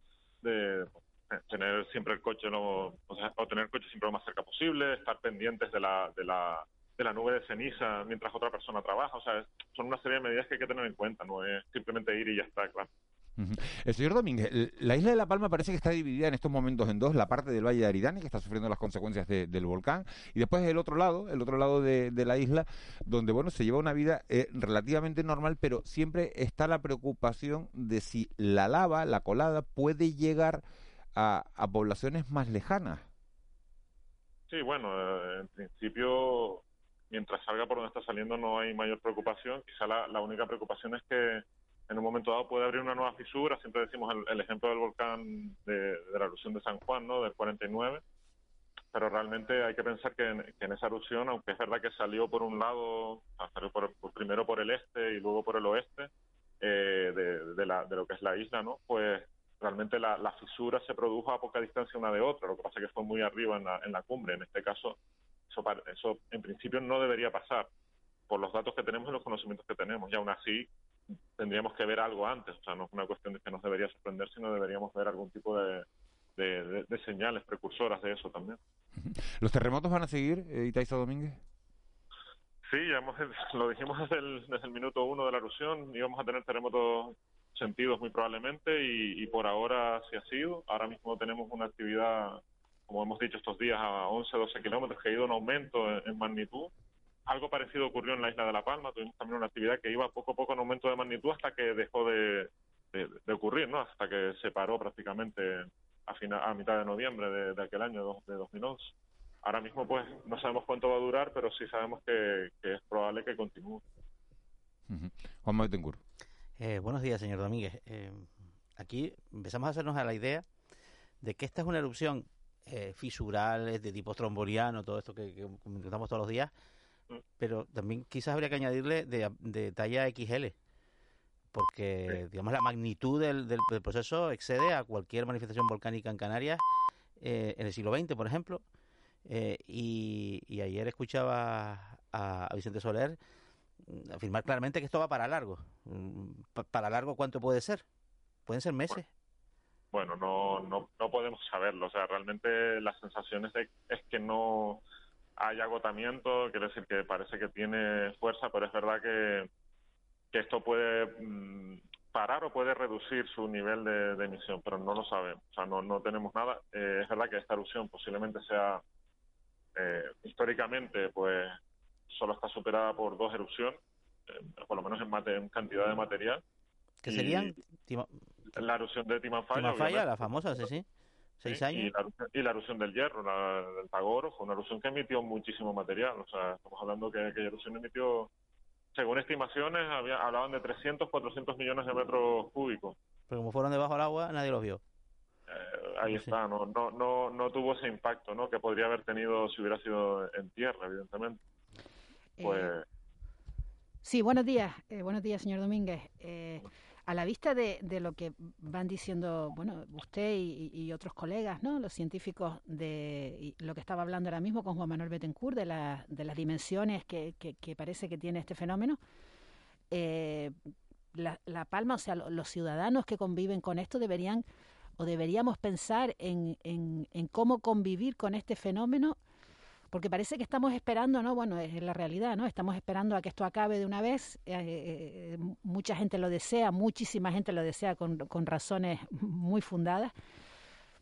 S17: de eh, tener siempre el coche lo, o, sea, o tener el coche siempre lo más cerca posible, estar pendientes de la, de la de la nube de ceniza mientras otra persona trabaja, o sea, son una serie de medidas que hay que tener en cuenta, no es simplemente ir y ya está, claro.
S1: El señor Domínguez, la isla de La Palma parece que está dividida en estos momentos en dos, la parte del Valle de Aridane, que está sufriendo las consecuencias de- del volcán, y después el otro lado, el otro lado de, la isla, donde, bueno, se lleva una vida eh, relativamente normal, pero siempre está la preocupación de si la lava, la colada, puede llegar a, poblaciones más lejanas.
S17: Sí, bueno, eh, en principio, mientras salga por donde está saliendo no hay mayor preocupación. Quizá la única preocupación es que en un momento dado puede abrir una nueva fisura. Siempre decimos el, ejemplo del volcán de, la erupción de San Juan, ¿no? Del 49. Pero realmente hay que pensar que en, esa erupción, aunque es verdad que salió por un lado, salió por, por- primero por el este y luego por el oeste eh, de, lo que es la isla, ¿no? Pues realmente la, fisura se produjo a poca distancia una de otra. Lo que pasa es que fue muy arriba en la, en la cumbre. En este caso, eso, eso en principio no debería pasar por los datos que tenemos y los conocimientos que tenemos. Y aún así tendríamos que ver algo antes. O sea, no es una cuestión de que nos debería sorprender, sino deberíamos ver algún tipo de, de, de señales precursoras de eso también.
S1: ¿Los terremotos van a seguir, eh, Itaiza Domínguez?
S17: Sí, ya hemos, <laughs> lo dijimos desde el, desde el minuto uno de la erupción, íbamos a tener terremotos sentidos muy probablemente y, y por ahora sí ha sido. Ahora mismo tenemos una actividad, como hemos dicho estos días, a 11, 12 kilómetros que ha ido en aumento en, en magnitud. Algo parecido ocurrió en la isla de La Palma, tuvimos también una actividad que iba poco a poco en aumento de magnitud hasta que dejó de, de, de ocurrir, ¿no? Hasta que se paró prácticamente a, final, a mitad de noviembre de, de aquel año, de 2011. Ahora mismo, pues, no sabemos cuánto va a durar, pero sí sabemos que, que es probable que continúe.
S1: Juan Maitencourt.
S14: Eh, buenos días, señor Domínguez. Eh, aquí empezamos a hacernos a la idea de que esta es una erupción eh, fisural, es de tipo tromboliano, todo esto que, que comentamos todos los días, pero también quizás habría que añadirle de, de talla XL, porque digamos la magnitud del, del, del, proceso excede a cualquier manifestación volcánica en Canarias eh, en el siglo XX, por ejemplo. Eh, y, y, ayer escuchaba a, a Vicente Soler mm, afirmar claramente que esto va para largo. Mm, ¿Para largo cuánto puede ser? ¿Pueden ser meses?
S17: Bueno, no, no, no podemos saberlo. O sea, realmente la sensación es, de, es que no hay agotamiento, quiere decir que parece que tiene fuerza, pero es verdad que, que esto puede mmm, parar o puede reducir su nivel de, de, emisión, pero no lo sabemos. O sea, no, no tenemos nada. Eh, es verdad que esta erupción posiblemente sea, eh, históricamente, pues solo está superada por dos erupciones, eh, por lo menos en, mate, en cantidad de material.
S14: ¿Qué serían?
S17: La erupción de Timanfaya.
S14: Timanfaya, la famosa, sí, sí. Seis
S17: sí,
S14: años.
S17: Y la, y la, erupción del hierro, la, del Tagoro, fue una erupción que emitió muchísimo material. O sea, estamos hablando que aquella erupción emitió, según estimaciones, había, hablaban de 300, 400 millones de metros cúbicos.
S14: Pero como fueron debajo del agua, nadie los vio.
S17: Eh, ahí sí. está, no, no, no, no tuvo ese impacto ¿no? que podría haber tenido si hubiera sido en tierra, evidentemente. Pues. Eh,
S13: sí, buenos días, eh, buenos días, señor Domínguez. A la vista de, de, lo que van diciendo, bueno, usted y, otros colegas, ¿no? Los científicos de lo que estaba hablando ahora mismo con Juan Manuel Betancourt, de, la, de las dimensiones que, que, parece que tiene este fenómeno, eh, la, la, Palma, o sea, los ciudadanos que conviven con esto deberían o deberíamos pensar en, en, en cómo convivir con este fenómeno porque parece que estamos esperando, ¿no? Bueno, es la realidad, ¿no? Estamos esperando a que esto acabe de una vez. Eh, eh, mucha gente lo desea, muchísima gente lo desea con, razones muy fundadas.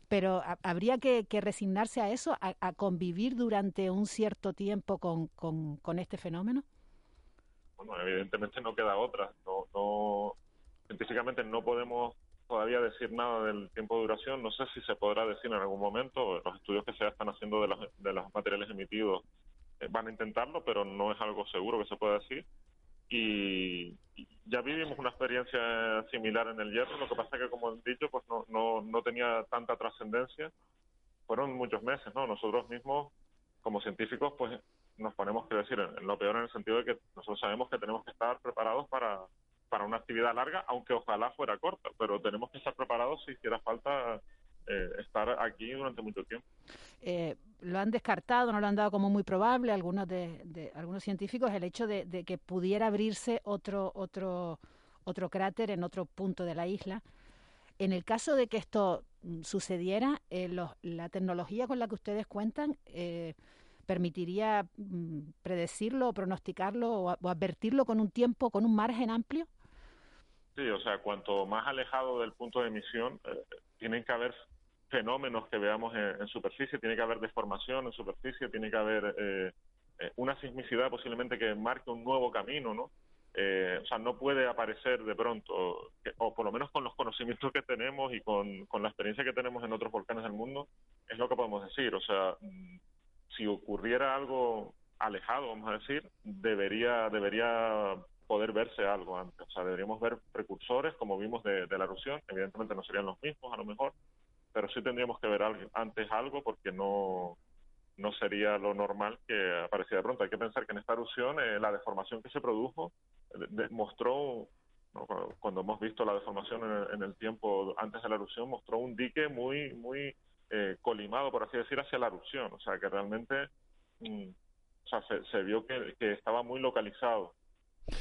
S13: Pero habría que, que, resignarse a eso, a, convivir durante un cierto tiempo con, este fenómeno.
S17: Bueno, evidentemente no queda otra. No, no, científicamente no podemos todavía decir nada del tiempo de duración. No sé si se podrá decir en algún momento. Los estudios que se están haciendo de de los materiales emitidos eh, van a intentarlo, pero no es algo seguro que se pueda decir. Y, y, ya vivimos una experiencia similar en el hierro. Lo que pasa es que, como he dicho, pues no, no, no tenía tanta trascendencia. Fueron muchos meses, ¿no? Nosotros mismos, como científicos, pues nos ponemos que decir en, en lo peor en el sentido de que nosotros sabemos que tenemos que estar preparados para para una actividad larga, aunque ojalá fuera corta, pero tenemos que estar preparados si hiciera falta eh, estar aquí durante mucho tiempo.
S13: Eh, lo han descartado, no lo han dado como muy probable algunos de, de algunos científicos el hecho de, de, que pudiera abrirse otro otro otro cráter en otro punto de la isla. En el caso de que esto mm, sucediera, eh, la tecnología con la que ustedes cuentan eh, permitiría mm, predecirlo, pronosticarlo o, o advertirlo con un tiempo, con un margen amplio.
S17: Sí, o sea, cuanto más alejado del punto de emisión, eh, tienen que haber fenómenos que veamos en, superficie, tiene que haber deformación en superficie, tiene que haber eh, eh, una sismicidad posiblemente que marque un nuevo camino, ¿no? Eh, o sea, no puede aparecer de pronto, o por lo menos con los conocimientos que tenemos y con, con la experiencia que tenemos en otros volcanes del mundo, es lo que podemos decir. O sea, mm, si ocurriera algo alejado, vamos a decir, debería, debería poder verse algo antes. O sea, deberíamos ver precursores, como vimos de, la erupción. Evidentemente no serían los mismos, a lo mejor, pero sí tendríamos que ver antes algo porque no, no sería lo normal que apareciera pronto. Hay que pensar que en esta erupción eh, la deformación que se produjo eh, mostró, ¿no? cuando hemos visto la deformación en el, en el, tiempo antes de la erupción, mostró un dique muy, muy eh, colimado, por así decir, hacia la erupción. O sea, que realmente sea, se, vio que estaba muy localizado.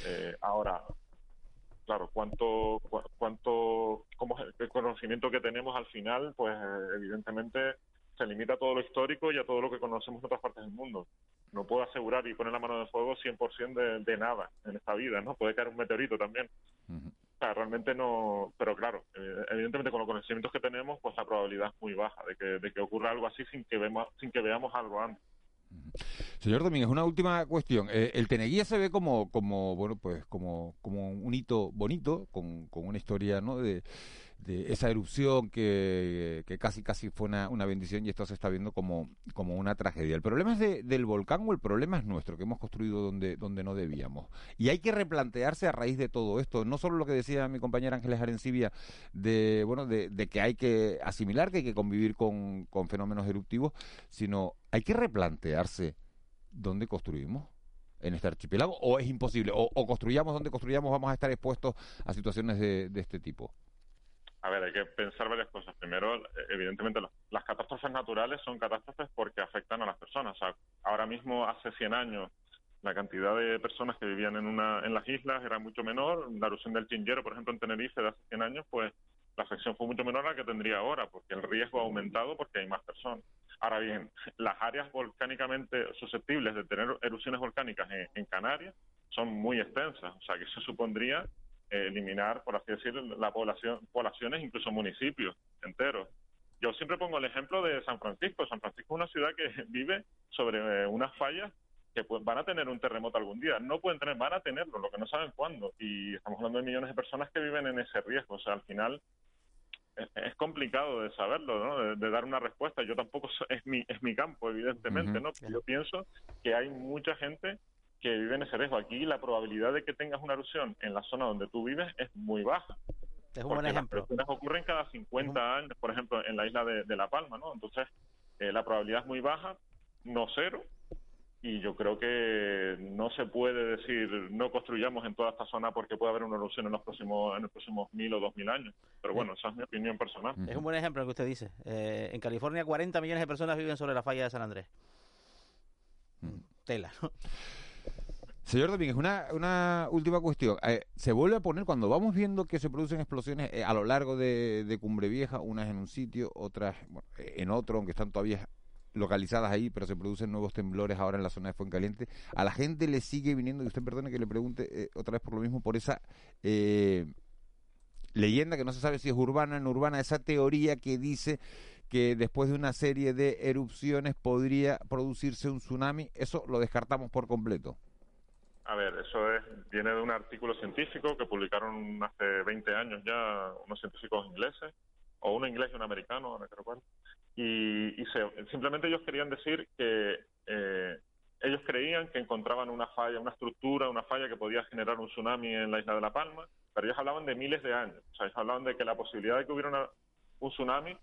S17: Eh, ahora, claro, cuánto, cu- cuánto, cómo es el conocimiento que tenemos al final, pues eh, evidentemente se limita a todo lo histórico y a todo lo que conocemos en otras partes del mundo. No puedo asegurar y poner la mano en el fuego 100% de, de nada en esta vida, ¿no? Puede caer un meteorito también. O sea, realmente no, pero claro, eh, evidentemente con los conocimientos que tenemos, pues la probabilidad es muy baja de que, de que ocurra algo así sin que, vemos, sin que veamos algo antes.
S1: Señor Domínguez, una última cuestión. Eh, el Teneguía se ve como, como bueno, pues como, como un hito bonito, con, con una historia, ¿no? De, de esa erupción que, casi casi fue una, una bendición y esto se está viendo como, como una tragedia. ¿El problema es de- del volcán o el problema es nuestro, que hemos construido donde, donde no debíamos? Y hay que replantearse a raíz de todo esto, no solo lo que decía mi compañera Ángeles Arencibia, de, bueno, de, de que hay que asimilar, que hay que convivir con, con fenómenos eruptivos, sino hay que replantearse dónde construimos en este archipiélago o es imposible o, o construyamos donde construyamos vamos a estar expuestos a situaciones de, de este tipo
S17: A ver, hay que pensar varias cosas. Primero, eh, evidentemente, las, catástrofes naturales son catástrofes porque afectan a las personas. O sea, ahora mismo, hace 100 años, la cantidad de personas que vivían en, una, en las islas era mucho menor. La erupción del Chinchero, por ejemplo, en Tenerife de hace 100 años, pues la afección fue mucho menor a la que tendría ahora, porque el riesgo ha aumentado porque hay más personas. Ahora bien, las áreas volcánicamente susceptibles de tener erupciones volcánicas en, en Canarias son muy extensas, o sea que eso supondría eliminar, por así decirlo, la población, poblaciones, incluso municipios enteros. Yo siempre pongo el ejemplo de San Francisco. San Francisco es una ciudad que <laughs> vive sobre eh, unas fallas que pues, van a tener un terremoto algún día. No pueden tener, van a tenerlo, lo que no saben cuándo. Y estamos hablando de millones de personas que viven en ese riesgo. O sea, al final es, es complicado de saberlo, ¿no? De, de dar una respuesta. Yo tampoco so- es mi es mi campo, evidentemente, ¿no? Yo pienso que hay mucha gente que vive en ese riesgo. Aquí la probabilidad de que tengas una erupción en la zona donde tú vives es muy baja.
S14: Es un buen ejemplo.
S17: Las erupciones ocurren cada 50 años, por ejemplo, en la isla de, de La Palma, ¿no? Entonces, eh, la probabilidad es muy baja, no cero, y yo creo que no se puede decir no construyamos en toda esta zona porque puede haber una erupción en los próximos en los próximos mil o dos mil años. Pero bueno, esa es mi opinión personal.
S14: Es un buen ejemplo el que usted dice. Eh, en California 40 millones de personas viven sobre la falla de San Andrés. Tela, ¿no?
S1: Señor Domínguez, una, una última cuestión. Eh, se vuelve a poner, cuando vamos viendo que se producen explosiones eh, a lo largo de, Cumbre Vieja, unas en un sitio, otras bueno, eh, en otro, aunque están todavía localizadas ahí, pero se producen nuevos temblores ahora en la zona de Fuencaliente, a la gente le sigue viniendo, y usted perdone que le pregunte eh, otra vez por lo mismo, por esa eh, leyenda que no se sabe si es urbana, no urbana, esa teoría que dice que después de una serie de erupciones podría producirse un tsunami, eso lo descartamos por completo.
S17: A ver, eso es, viene de un artículo científico que publicaron hace 20 años ya unos científicos ingleses, o uno inglés y un americano, que recuerdo. Y, y se- simplemente ellos querían decir que eh, ellos creían que encontraban una falla, una estructura, una falla que podía generar un tsunami en la isla de La Palma, pero ellos hablaban de miles de años. O sea, ellos hablaban de que la posibilidad de que hubiera una- un tsunami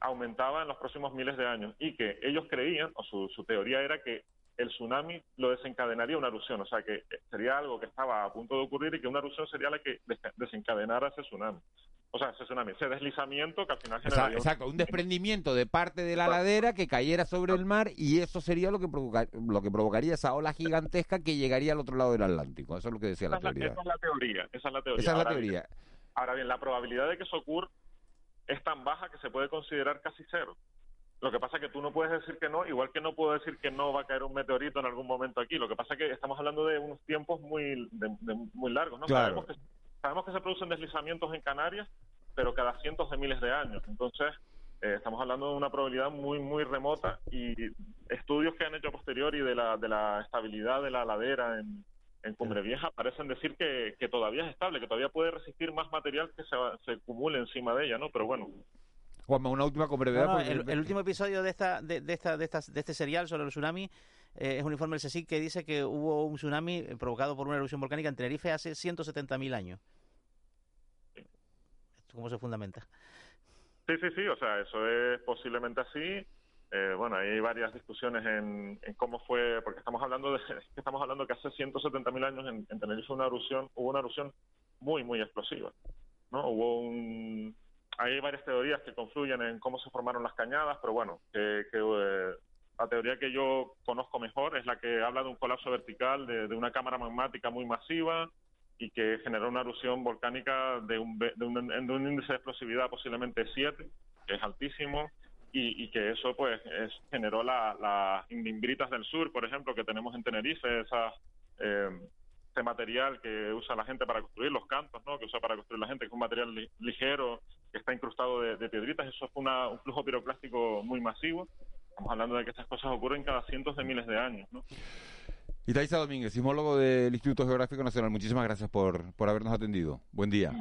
S17: aumentaba en los próximos miles de años y que ellos creían, o su, su teoría era que el tsunami lo desencadenaría una erupción, o sea que sería algo que estaba a punto de ocurrir y que una erupción sería la que des- desencadenara ese tsunami. O sea, ese tsunami, ese deslizamiento que al final generaría un-
S1: exacto, un desprendimiento de parte de la ladera que cayera sobre el mar y eso sería lo que, provoca- lo que provocaría esa ola gigantesca que llegaría al otro lado del Atlántico. Eso es lo que decía la
S17: Esa es la,
S1: teoría.
S17: esa es la teoría. Esa es la teoría.
S1: Esa es la
S17: Ahora bien-
S1: teoría.
S17: ahora bien, la probabilidad de que eso ocurra es tan baja que se puede considerar casi cero. Lo que pasa es que tú no puedes decir que no, igual que no puedo decir que no va a caer un meteorito en algún momento aquí. Lo que pasa es que estamos hablando de unos tiempos muy de- de muy largos, ¿no?
S1: Claro.
S17: Sabemos, que, sabemos que se producen deslizamientos en Canarias, pero cada cientos de miles de años. Entonces, eh, estamos hablando de una probabilidad muy, muy remota y estudios que han hecho a posteriori de la, de la estabilidad de la ladera en, en Cumbre Vieja parecen decir que, que todavía es estable, que todavía puede resistir más material que se, se acumule encima de ella, ¿no? Pero bueno,
S1: Juanma, una última con brevedad.
S14: No, no,
S1: porque-
S14: el, el último episodio de esta, de, de esta, de, estas- de este serial sobre el tsunami eh, es un informe del CSIC que dice que hubo un tsunami provocado por una erupción volcánica en Tenerife hace 170.000 años. ¿Esto ¿Cómo se fundamenta?
S17: Sí, sí, sí, o sea, eso es posiblemente así. Eh, bueno, hay varias discusiones en, en cómo fue, porque estamos hablando de <laughs> estamos hablando que hace 170.000 años en, en Tenerife una erupción, hubo una erupción muy, muy explosiva, ¿no? Hubo un, hay varias teorías que confluyen en cómo se formaron las cañadas, pero bueno, que, que, eh, la teoría que yo conozco mejor es la que habla de un colapso vertical, de, una cámara magmática muy masiva, y que generó una erupción volcánica de un, de de un índice de explosividad posiblemente 7, que es altísimo, y, que eso pues es, generó las la imbritas del sur, por ejemplo, que tenemos en Tenerife, esa, eh, material que usa la gente para construir los cantos, ¿no? que usa para construir la gente, que es un material li- ligero, que está incrustado de, de piedritas, eso fue una- un flujo piroclástico muy masivo. Estamos hablando de que estas cosas ocurren cada cientos de miles de años. ¿no?
S1: Itaiza Domínguez, sismólogo del Instituto Geográfico Nacional. Muchísimas gracias por, por habernos atendido. Buen día.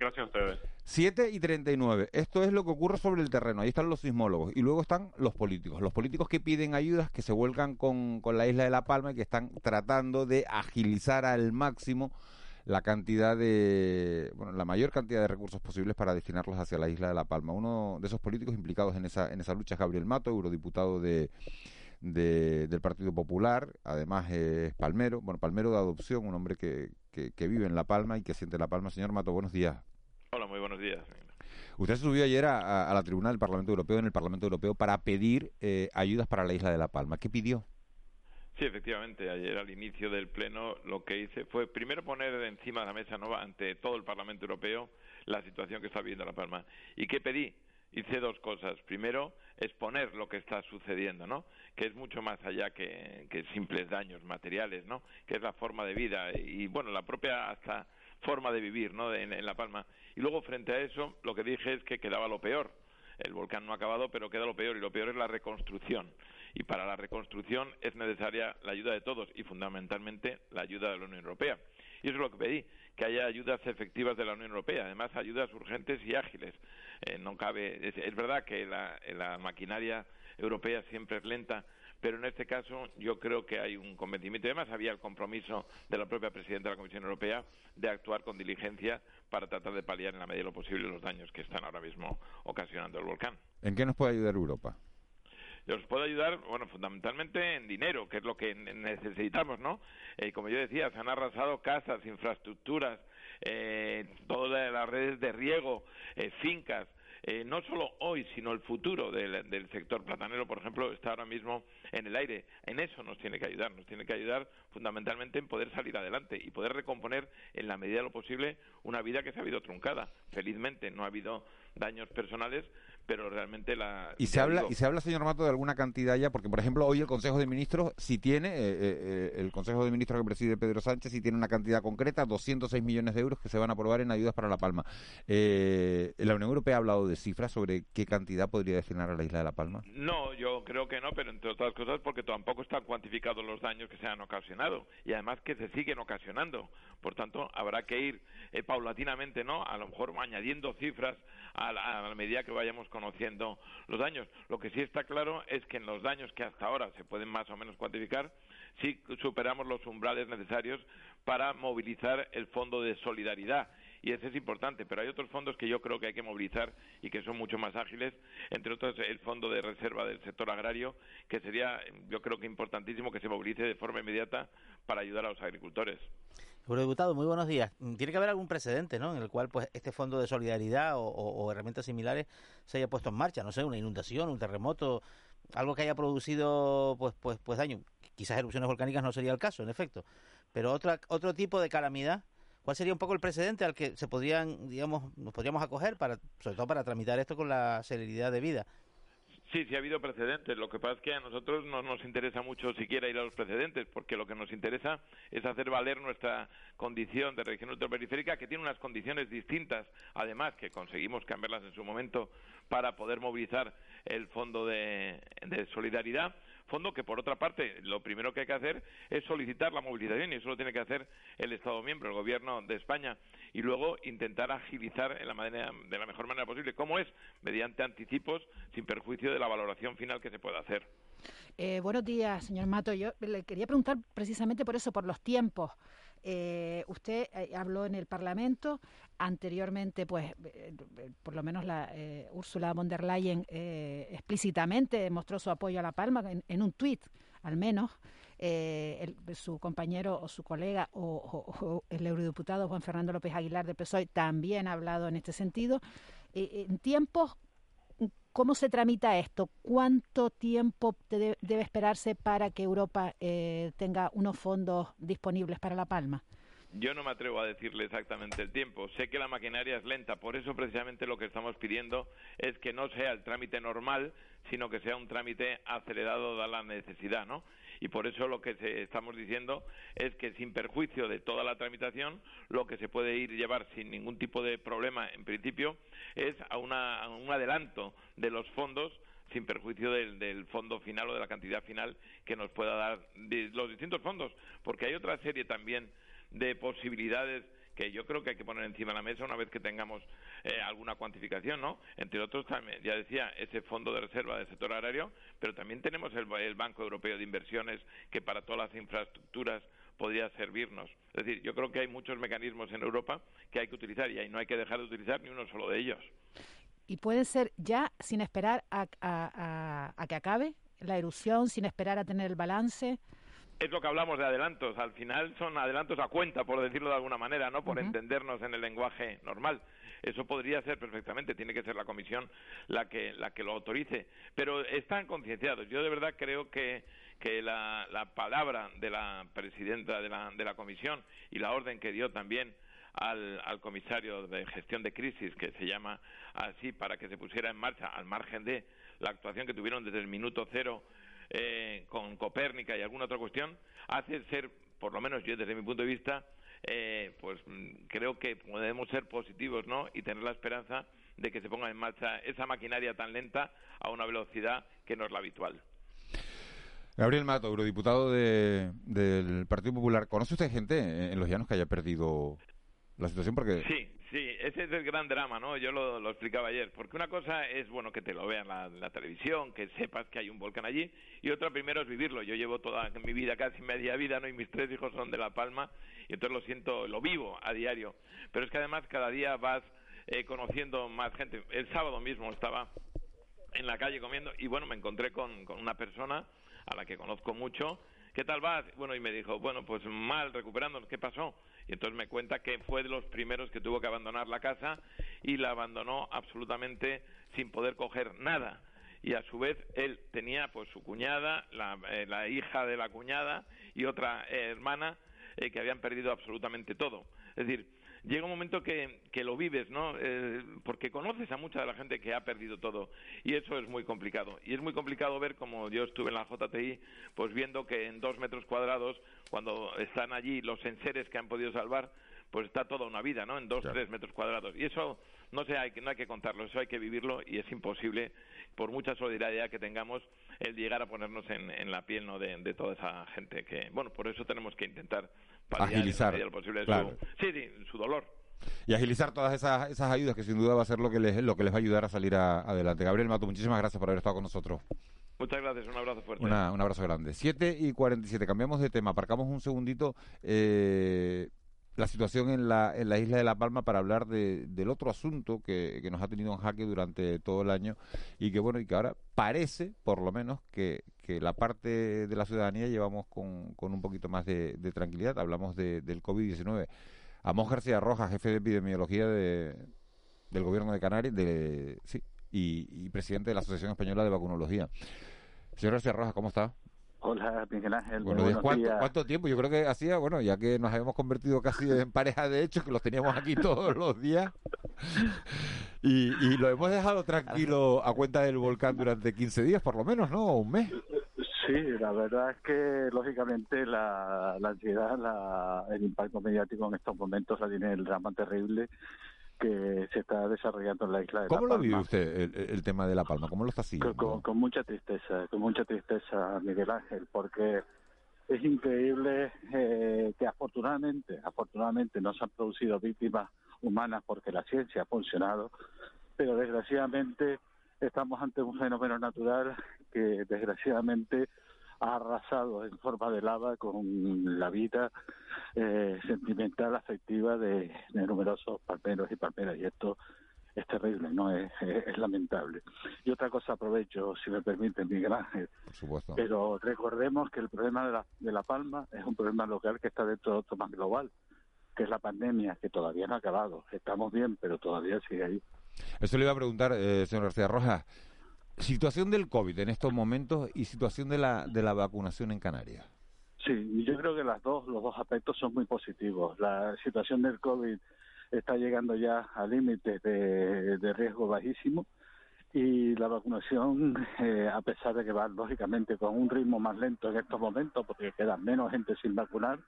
S17: Gracias a ustedes.
S1: 7 y 39. Esto es lo que ocurre sobre el terreno. Ahí están los sismólogos. Y luego están los políticos. Los políticos que piden ayudas, que se vuelcan con, con la isla de La Palma y que están tratando de agilizar al máximo la cantidad de, bueno, la mayor cantidad de recursos posibles para destinarlos hacia la isla de La Palma. Uno de esos políticos implicados en esa, en esa lucha es Gabriel Mato, eurodiputado de, de- del Partido Popular, además es Palmero, bueno, Palmero de adopción, un hombre que, que, que vive en La Palma y que siente La Palma. Señor Mato, buenos días.
S18: Hola, muy buenos días.
S1: Usted se subió ayer a, a- a la tribuna del Parlamento Europeo, en el Parlamento Europeo, para pedir eh, ayudas para la isla de La Palma. ¿Qué pidió?
S18: Sí, efectivamente, ayer al inicio del Pleno lo que hice fue primero poner encima de la mesa ¿no? ante todo el Parlamento Europeo la situación que está viviendo La Palma. ¿Y qué pedí? Hice dos cosas. Primero, exponer lo que está sucediendo, ¿no? Que es mucho más allá que, simples daños materiales, ¿no? Que es la forma de vida y, bueno, la propia hasta forma de vivir, ¿no? En La Palma. Y luego, frente a eso, lo que dije es que quedaba lo peor. El volcán no ha acabado, pero queda lo peor y lo peor es la reconstrucción. Y para la reconstrucción es necesaria la ayuda de todos y fundamentalmente la ayuda de la Unión Europea. Y eso es lo que pedí, que haya ayudas efectivas de la Unión Europea, además ayudas urgentes y ágiles. Eh, no cabe, es, verdad que la, la maquinaria europea siempre es lenta, pero en este caso yo creo que hay un convencimiento. Además había el compromiso de la propia presidenta de la Comisión Europea de actuar con diligencia para tratar de paliar en la medida de lo posible los daños que están ahora mismo ocasionando el volcán.
S1: ¿En qué nos puede ayudar Europa?
S18: Yo os puedo ayudar, bueno, fundamentalmente en dinero, que es lo que ne- necesitamos, ¿no? Eh, como yo decía, se han arrasado casas, infraestructuras, eh, todas las redes de riego, eh, fincas. Eh, no solo hoy, sino el futuro del, del sector platanero, por ejemplo, está ahora mismo en el aire. En eso nos tiene que ayudar, nos tiene que ayudar fundamentalmente en poder salir adelante y poder recomponer en la medida de lo posible una vida que se ha habido truncada. Felizmente no ha habido daños personales, pero realmente la...
S1: Y se habla,
S18: digo,
S1: y se habla, señor Mato, de alguna cantidad ya, porque por ejemplo hoy el Consejo de Ministros si tiene, eh, eh, el Consejo de Ministros que preside Pedro Sánchez si tiene una cantidad concreta, 206 millones de euros que se van a aprobar en ayudas para La Palma. Eh, la Unión Europea ha hablado de cifras sobre qué cantidad podría destinar a la isla de La Palma.
S18: No, yo creo que no, pero entre otras cosas porque tampoco están cuantificados los daños que se han ocasionado y además que se siguen ocasionando. Por tanto, habrá que ir eh, paulatinamente, ¿no? A lo mejor añadiendo cifras a la, a la medida que vayamos conociendo los daños. Lo que sí está claro es que en los daños que hasta ahora se pueden más o menos cuantificar, sí superamos los umbrales necesarios para movilizar el fondo de solidaridad y ese es importante, pero hay otros fondos que yo creo que hay que movilizar y que son mucho más ágiles, entre otros el fondo de reserva del sector agrario, que sería yo creo que importantísimo que se movilice de forma inmediata para ayudar a los agricultores.
S14: Eurodiputado, muy buenos días. Tiene que haber algún precedente, ¿no? En el cual, pues, este fondo de solidaridad o, o- o herramientas similares se haya puesto en marcha. No sé, una inundación, un terremoto, algo que haya producido, pues, pues, pues daño. Quizás erupciones volcánicas no sería el caso, en efecto. Pero otra, otro tipo de calamidad. ¿Cuál sería un poco el precedente al que se podrían, digamos, nos podríamos acoger para, sobre todo para tramitar esto con la celeridad debida?
S18: Sí, sí ha habido precedentes. Lo que pasa es que a nosotros no nos interesa mucho siquiera ir a los precedentes, porque lo que nos interesa es hacer valer nuestra condición de región ultraperiférica, que tiene unas condiciones distintas, además que conseguimos cambiarlas en su momento para poder movilizar el fondo de, de solidaridad. Fondo que, por otra parte, lo primero que hay que hacer es solicitar la movilización y eso lo tiene que hacer el Estado miembro, el Gobierno de España, y luego intentar agilizar en la manera, de la mejor manera posible. ¿Cómo es? Mediante anticipos, sin perjuicio de la valoración final que se pueda hacer.
S13: Eh, buenos días, señor Mato. Yo le quería preguntar precisamente por eso, por los tiempos. Eh, usted eh, habló en el Parlamento, anteriormente, pues, eh, por lo menos la Úrsula von der Leyen explícitamente mostró su apoyo a La Palma en, un tuit, al menos. El- su compañero o su colega o, o- el eurodiputado Juan Fernando López Aguilar de PSOE también ha hablado en este sentido. En tiempos ¿Cómo se tramita esto? ¿Cuánto tiempo de- debe esperarse para que Europa eh, tenga unos fondos disponibles para La Palma?
S18: yo no me atrevo a decirle exactamente el tiempo. Sé que la maquinaria es lenta, por eso precisamente lo que estamos pidiendo es que no sea el trámite normal, sino que sea un trámite acelerado dada la necesidad, ¿no? Y por eso lo que estamos diciendo es que sin perjuicio de toda la tramitación, lo que se puede ir llevar sin ningún tipo de problema, en principio, es a, una, un adelanto de los fondos sin perjuicio del, del, fondo final o de la cantidad final que nos pueda dar los distintos fondos, porque hay otra serie también de posibilidades que yo creo que hay que poner encima de la mesa una vez que tengamos eh, alguna cuantificación, ¿no? Entre otros, también, ya decía, ese fondo de reserva del sector agrario, pero también tenemos el, Banco Europeo de Inversiones que para todas las infraestructuras podría servirnos. Es decir, yo creo que hay muchos mecanismos en Europa que hay que utilizar y ahí no hay que dejar de utilizar ni uno solo de ellos.
S13: ¿Y puede ser ya sin esperar a, a que acabe la erupción, sin esperar a tener el balance?
S18: Es lo que hablamos de adelantos. Al final son adelantos a cuenta, por decirlo de alguna manera, ¿no? Por entendernos en el lenguaje normal. Eso podría ser perfectamente. Tiene que ser la comisión la que la que lo autorice. Pero están concienciados. Yo de verdad creo que que la, la palabra de la presidenta de la, de la comisión y la orden que dio también al, al, comisario de gestión de crisis, que se llama así, para que se pusiera en marcha, al margen de la actuación que tuvieron desde el minuto cero eh, con Copérnica y alguna otra cuestión, hace ser, por lo menos yo desde mi punto de vista, eh, pues mm, creo que podemos ser positivos, ¿no? Y tener la esperanza de que se ponga en marcha esa maquinaria tan lenta a una velocidad que no es la habitual.
S1: Gabriel Mato, eurodiputado de, del Partido Popular. ¿Conoce usted gente en los llanos que haya perdido la situación? Porque
S18: sí, Sí, ese es el gran drama, ¿no? Yo lo, lo explicaba ayer. Porque una cosa es, bueno, que te lo vean la, la televisión, que sepas que hay un volcán allí, y otra primero es vivirlo. Yo llevo toda mi vida, casi media vida, ¿no? Y mis tres hijos son de La Palma, y entonces lo siento, lo vivo a diario. Pero es que además cada día vas eh, conociendo más gente. El sábado mismo estaba en la calle comiendo, y bueno, me encontré con, con una persona a la que conozco mucho. ¿Qué tal vas? Bueno, y me dijo, bueno, pues mal, recuperando, ¿qué pasó? Y entonces me cuenta que fue de los primeros que tuvo que abandonar la casa y la abandonó absolutamente sin poder coger nada. Y a su vez él tenía pues su cuñada, la, eh, hija de la cuñada y otra eh, hermana eh, que habían perdido absolutamente todo. Es decir, llega un momento que, que lo vives, ¿no? Porque conoces a mucha de la gente que ha perdido todo y eso es muy complicado. Y es muy complicado ver, como yo estuve en la JTI, pues viendo que en dos metros cuadrados, cuando están allí los enseres que han podido salvar, pues está toda una vida, ¿no? En dos, tres metros cuadrados. Y eso no sé, hay que, no hay que contarlo, eso hay que vivirlo y es imposible, por mucha solidaridad que tengamos, el llegar a ponernos en, en la piel ¿no? de, de, toda esa gente que, bueno, por eso tenemos que intentar
S1: agilizar
S18: lo posible
S1: claro.
S18: su, sí, sí, su dolor.
S1: Y agilizar todas esas, esas ayudas que sin duda va a ser lo que les, lo que les va a ayudar a salir a, adelante. Gabriel Mato, muchísimas gracias por haber estado con nosotros.
S18: Muchas gracias, un abrazo fuerte.
S1: Una, un abrazo grande. 7 y 47, cambiamos de tema, aparcamos un segundito. Eh, la situación en la, en la isla de La Palma para hablar de, del otro asunto que, que, nos ha tenido en jaque durante todo el año y que bueno y que ahora parece por lo menos que, que la parte de la ciudadanía llevamos con, con un poquito más de, de tranquilidad hablamos de, del COVID-19 Amos García Rojas jefe de epidemiología de, del gobierno de Canarias de, sí, y, y presidente de la Asociación Española de Vacunología señor García Rojas ¿cómo está?
S19: Hola, Miguel Ángel.
S1: Bueno,
S19: buenos
S1: ¿cuánto,
S19: días.
S1: ¿cuánto, tiempo? Yo creo que hacía, bueno, ya que nos habíamos convertido casi en pareja de hecho, que los teníamos aquí todos los días. Y, y lo hemos dejado tranquilo a cuenta del volcán durante 15 días, por lo menos, ¿no? Un mes.
S19: Sí, la verdad es que, lógicamente, la, la ansiedad, la, el impacto mediático en estos momentos la tiene el drama terrible que se está desarrollando en la isla de
S1: ¿Cómo
S19: La
S1: lo
S19: Palma.
S1: vive usted el, el, tema de La Palma? ¿Cómo lo está siguiendo?
S19: Con, con, con, mucha tristeza, con mucha tristeza, Miguel Ángel, porque es increíble eh, que afortunadamente, afortunadamente no se han producido víctimas humanas porque la ciencia ha funcionado, pero desgraciadamente estamos ante un fenómeno natural que desgraciadamente ha arrasado en forma de lava con la vida eh, sentimental, afectiva de, de, numerosos palmeros y palmeras. Y esto es terrible, no es, es, es, lamentable. Y otra cosa aprovecho, si me permite, Miguel Ángel.
S1: Por supuesto.
S19: Pero recordemos que el problema de la, de la Palma es un problema local que está dentro de otro más global, que es la pandemia, que todavía no ha acabado. Estamos bien, pero todavía sigue ahí.
S1: Eso le iba a preguntar, eh, señor García Rojas. Situación del COVID en estos momentos y situación de la, de la vacunación en Canarias.
S19: Sí, yo creo que las dos, los dos aspectos son muy positivos. La situación del COVID está llegando ya a límites de, de riesgo bajísimo y la vacunación, eh, a pesar de que va lógicamente con un ritmo más lento en estos momentos, porque queda menos gente sin vacunar,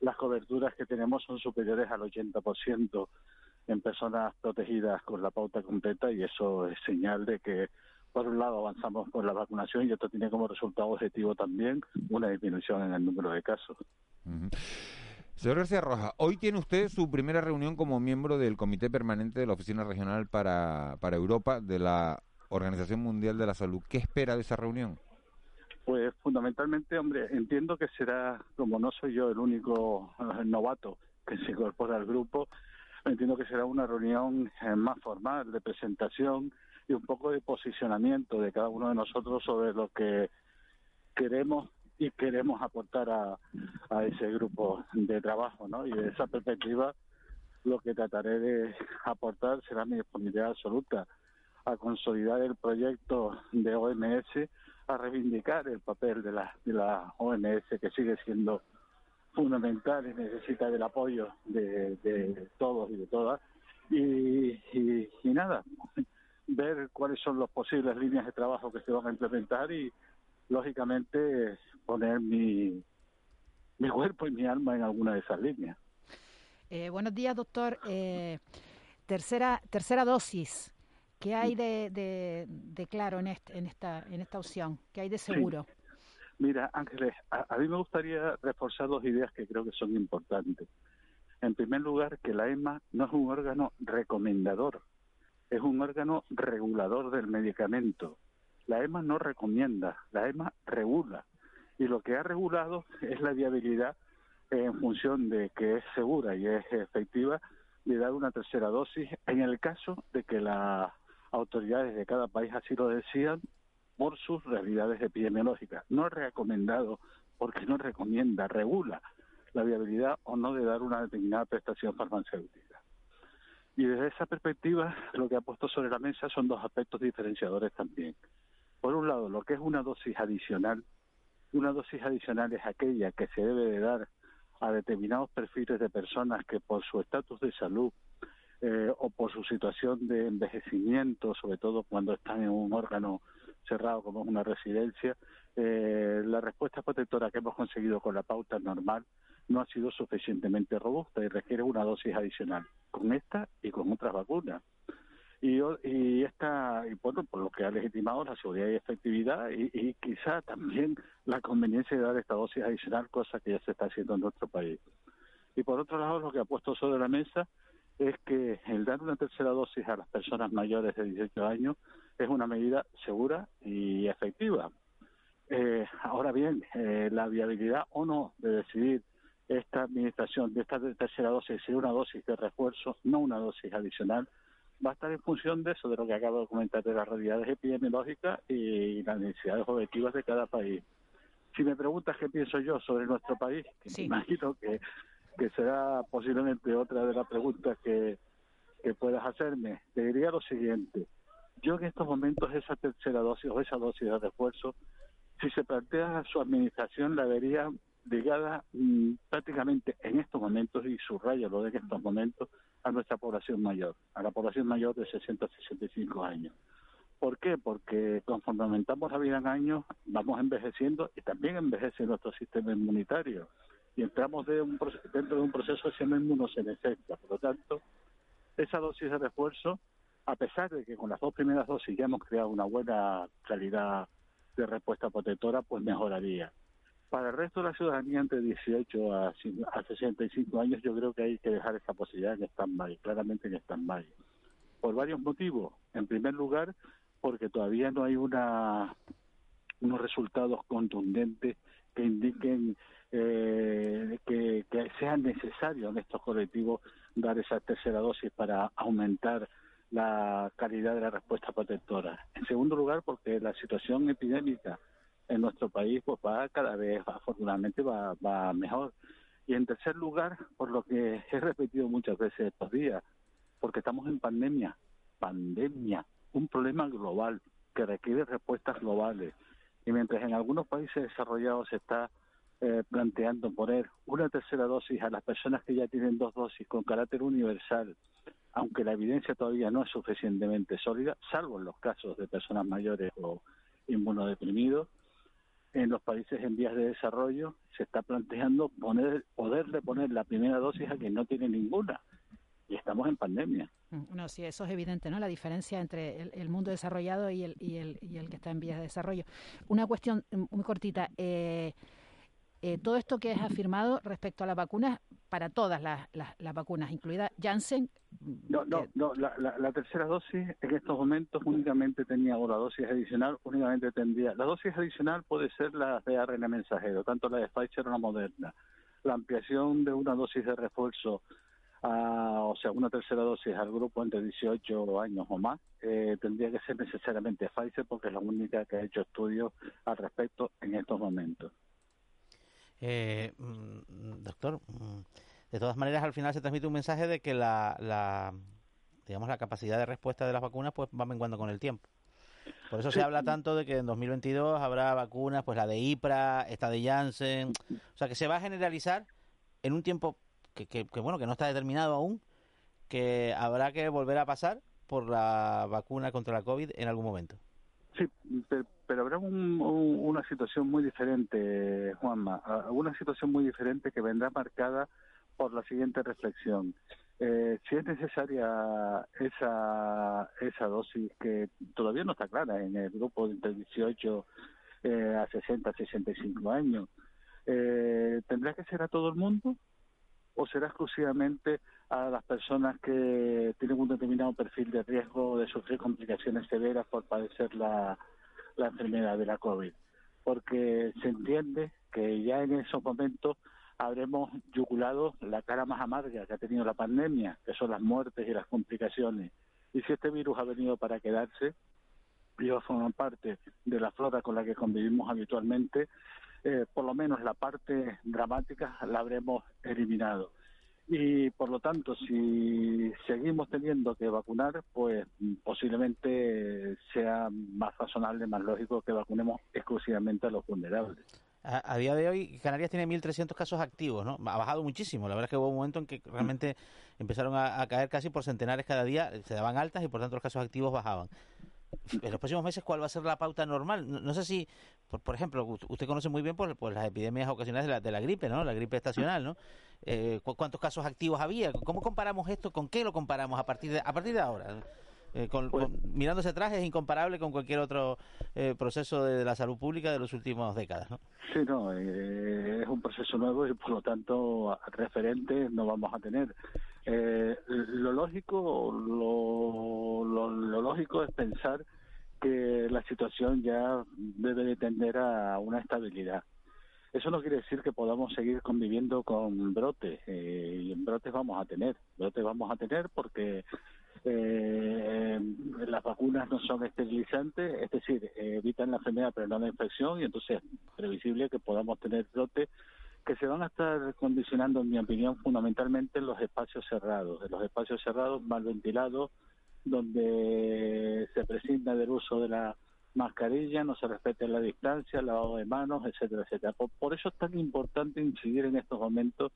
S19: las coberturas que tenemos son superiores al 80% en personas protegidas con la pauta completa y eso es señal de que por un lado avanzamos con la vacunación y esto tiene como resultado objetivo también una disminución en el número de casos.
S1: Señor García Roja, hoy tiene usted su primera reunión como miembro del Comité Permanente de la Oficina Regional para, para Europa de la Organización Mundial de la Salud. ¿Qué espera de esa reunión?
S19: Pues fundamentalmente, hombre, entiendo que será, como no soy yo el único eh, novato que se incorpora al grupo, entiendo que será una reunión eh, más formal de presentación y un poco de posicionamiento de cada uno de nosotros sobre lo que queremos y queremos aportar a, ese grupo de trabajo, ¿no? Y de esa perspectiva lo que trataré de aportar será mi disponibilidad absoluta a consolidar el proyecto de OMS, a reivindicar el papel de la, de la OMS que sigue siendo fundamental y necesita del apoyo de, de todos y de todas. Y, y, y nada, <laughs> ver cuáles son las posibles líneas de trabajo que se van a implementar y, lógicamente, poner mi, mi cuerpo y mi alma en alguna de esas líneas.
S13: Eh, buenos días, doctor. Eh, tercera, tercera dosis. ¿Qué hay de, de, de claro en, este, en, esta, en esta opción? ¿Qué hay de seguro?
S19: Sí. Mira, Ángeles, a, mí me gustaría reforzar dos ideas que creo que son importantes. En primer lugar, que la EMA no es un órgano recomendador, es un órgano regulador del medicamento. La EMA no recomienda, la EMA regula. Y lo que ha regulado es la viabilidad en función de que es segura y es efectiva de dar una tercera dosis en el caso de que las autoridades de cada país así lo decían por sus realidades epidemiológicas. No es recomendado porque no recomienda, regula la viabilidad o no de dar una determinada prestación farmacéutica. Y desde esa perspectiva, lo que ha puesto sobre la mesa son dos aspectos diferenciadores también. Por un lado, lo que es una dosis adicional. Una dosis adicional es aquella que se debe de dar a determinados perfiles de personas que por su estatus de salud eh, o por su situación de envejecimiento, sobre todo cuando están en un órgano cerrado como es una residencia, eh, la respuesta protectora que hemos conseguido con la pauta normal no ha sido suficientemente robusta y requiere una dosis adicional, con esta y con otras vacunas. Y, y esta y bueno, por lo que ha legitimado la seguridad y efectividad y, y quizá también la conveniencia de dar esta dosis adicional, cosa que ya se está haciendo en nuestro país. Y por otro lado, lo que ha puesto sobre la mesa es que el dar una tercera dosis a las personas mayores de 18 años es una medida segura y efectiva. Eh, ahora bien, eh, la viabilidad o no de decidir esta administración de esta tercera dosis ser una dosis de refuerzo, no una dosis adicional, va a estar en función de eso, de lo que acabo de comentar, de las realidades epidemiológicas y las necesidades objetivas de cada país. Si me preguntas qué pienso yo sobre nuestro país, que sí. me imagino que, que será posiblemente otra de las preguntas que, que puedas hacerme, te diría lo siguiente. Yo en estos momentos esa tercera dosis o esa dosis de refuerzo, si se plantea su administración, la vería ligada mmm, prácticamente en estos momentos, y subrayo lo de en estos momentos, a nuestra población mayor, a la población mayor de 60 a 65 años. ¿Por qué? Porque conforme aumentamos la vida en años, vamos envejeciendo y también envejece nuestro sistema inmunitario. Y entramos de un, dentro de un proceso de sistema inmunosenescencia. Por lo tanto, esa dosis de refuerzo, a pesar de que con las dos primeras dosis ya hemos creado una buena calidad de respuesta protectora, pues mejoraría. Para el resto de la ciudadanía entre 18 a, a 65 años, yo creo que hay que dejar esa posibilidad en stand-by, claramente en stand-by. Por varios motivos. En primer lugar, porque todavía no hay una unos resultados contundentes que indiquen eh, que, sea necesario en estos colectivos dar esa tercera dosis para aumentar la calidad de la respuesta protectora. En segundo lugar, porque la situación epidémica en nuestro país pues va cada vez, afortunadamente, va, va mejor. Y en tercer lugar, por lo que he repetido muchas veces estos días, porque estamos en pandemia, pandemia, un problema global que requiere respuestas globales. Y mientras en algunos países desarrollados se está eh, planteando poner una tercera dosis a las personas que ya tienen dos dosis con carácter universal, aunque la evidencia todavía no es suficientemente sólida, salvo en los casos de personas mayores o inmunodeprimidos, en los países en vías de desarrollo se está planteando poner, poderle poner la primera dosis a quien no tiene ninguna. Y estamos en pandemia.
S13: Mm, no, sí, eso es evidente, ¿no? La diferencia entre el, mundo desarrollado y el, y, el, y el que está en vías de desarrollo. Una cuestión mm, muy cortita. Eh, eh, todo esto que has afirmado respecto a las vacunas, para todas las, las, vacunas, incluida Janssen.
S19: No, no, no la, la, tercera dosis en estos momentos únicamente tenía, o la dosis adicional únicamente tendría. La dosis adicional puede ser la de ARN mensajero, tanto la de Pfizer o la Moderna. La ampliación de una dosis de refuerzo, o sea, una tercera dosis al grupo entre 18 años o más, eh, tendría que ser necesariamente Pfizer porque es la única que ha hecho estudios al respecto en estos momentos.
S14: Eh, mm, doctor, mm, de todas maneras al final se transmite un mensaje de que la, la, digamos, la capacidad de respuesta de las vacunas pues va menguando con el tiempo. Por eso se habla tanto de que en 2022 habrá vacunas, pues la de IPRA, esta de Janssen, o sea que se va a generalizar en un tiempo que, que, que bueno que no está determinado aún, que habrá que volver a pasar por la vacuna contra la COVID en algún momento.
S19: Sí, pero, habrá una situación muy diferente, Juanma, una situación muy diferente que vendrá marcada por la siguiente reflexión. Eh, si es necesaria esa, esa dosis que todavía no está clara en el grupo de entre 18 eh, a 60, 65 años, eh, ¿tendrá que ser a todo el mundo o será exclusivamente a las personas que tienen un determinado perfil de riesgo de sufrir complicaciones severas por padecer la, la enfermedad de la COVID? Porque se entiende que ya en esos momentos habremos yuculado la cara más amarga que ha tenido la pandemia, que son las muertes y las complicaciones. Y si este virus ha venido para quedarse y va a formar parte de la flora con la que convivimos habitualmente, eh, por lo menos la parte dramática la habremos eliminado. Y por lo tanto, si seguimos teniendo que vacunar, pues posiblemente sea más razonable, más lógico que vacunemos exclusivamente a los vulnerables.
S14: A, día de hoy, Canarias tiene 1.300 casos activos, ¿no? Ha bajado muchísimo. La verdad es que hubo un momento en que realmente empezaron a, a caer casi por centenares cada día, se daban altas y por tanto los casos activos bajaban en los próximos meses cuál va a ser la pauta normal. No, sé si, por, por, ejemplo, usted conoce muy bien por, las epidemias ocasionales de la, de la, gripe, ¿no? La gripe estacional, ¿no? Eh, ¿Cuántos casos activos había? ¿Cómo comparamos esto? ¿Con qué lo comparamos a partir de, a partir de ahora? Eh, con, pues mirándose atrás es incomparable con cualquier otro eh, proceso de, la salud pública de las últimas décadas, ¿no?
S19: Sí, no, es un proceso nuevo y por lo tanto referentes no vamos a tener. Lo lógico, lo, lo lógico es pensar que la situación ya debe de tender a una estabilidad. Eso no quiere decir que podamos seguir conviviendo con brotes, eh, y brotes vamos a tener, brotes vamos a tener porque eh, las vacunas no son esterilizantes, es decir, evitan la enfermedad pero no la infección, y entonces es previsible que podamos tener brotes que se van a estar condicionando, en mi opinión, fundamentalmente en los espacios cerrados, en los espacios cerrados mal ventilados, donde se prescinda del uso de la mascarilla, no se respete la distancia, lavado de manos, etcétera, etcétera. Por, eso es tan importante incidir en estos momentos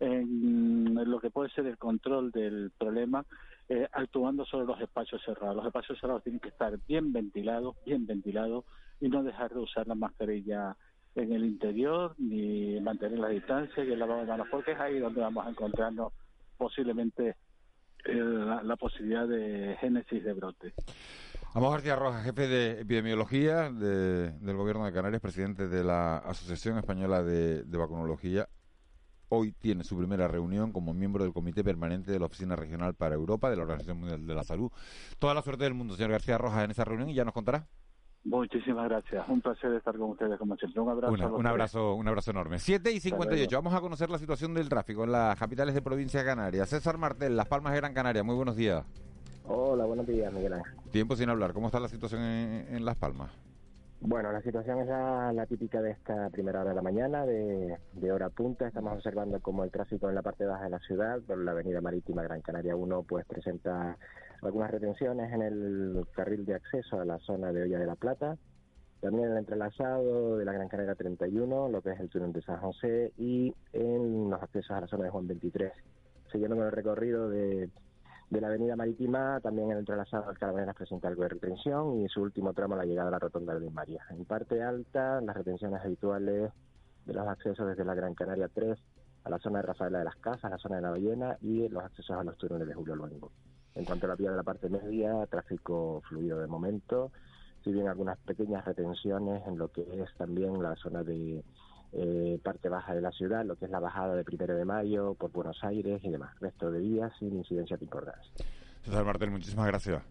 S19: en lo que puede ser el control del problema, eh, actuando sobre los espacios cerrados. Los espacios cerrados tienen que estar bien ventilados, bien ventilados, y no dejar de usar la mascarilla en el interior, ni mantener la distancia y el lavado de manos, porque es ahí donde vamos a encontrarnos posiblemente la, posibilidad de génesis de brote.
S1: Amos García Rojas, jefe de epidemiología del Gobierno de Canarias, presidente de la Asociación Española de, Vacunología. Hoy tiene su primera reunión como miembro del Comité Permanente de la Oficina Regional para Europa de la Organización Mundial de la Salud. Toda la suerte del mundo, señor García Rojas, en esa reunión y ya nos contará.
S19: Muchísimas gracias. Un placer estar con ustedes como siempre. Un abrazo.
S1: un abrazo, un abrazo enorme. 7 y 58. Vamos a conocer la situación del tráfico en las capitales de provincia Canarias. César Martel, Las Palmas de Gran Canaria. Muy buenos días.
S20: Hola, buenos días, Miguel Ángel.
S1: Tiempo sin hablar. ¿Cómo está la situación en, Las Palmas?
S20: Bueno, la situación es la, típica de esta primera hora de la mañana, de, de, hora punta. Estamos observando como el tráfico en la parte baja de la ciudad, por la avenida marítima Gran Canaria 1, pues presenta algunas retenciones en el carril de acceso a la zona de Olla de la Plata También el entrelazado de la Gran Canaria 31, lo que es el túnel de San José, y en los accesos a la zona de Juan 23. Siguiendo con el recorrido de, la avenida marítima, también el entrelazado al Carabineras presenta algo de retención y su último tramo la llegada a la rotonda de María. En parte alta, las retenciones habituales de los accesos desde la Gran Canaria 3 a la zona de Rafaela de las Casas, la zona de la Ballena y los accesos a los túneles de Julio Luengo. En cuanto a la vía de la parte media, tráfico fluido de momento, si bien algunas pequeñas retenciones en lo que es también la zona de eh, parte baja de la ciudad, lo que es la bajada de primero de mayo por Buenos Aires y demás. Resto de días sin incidencias importantes.
S1: César Martel, muchísimas gracias.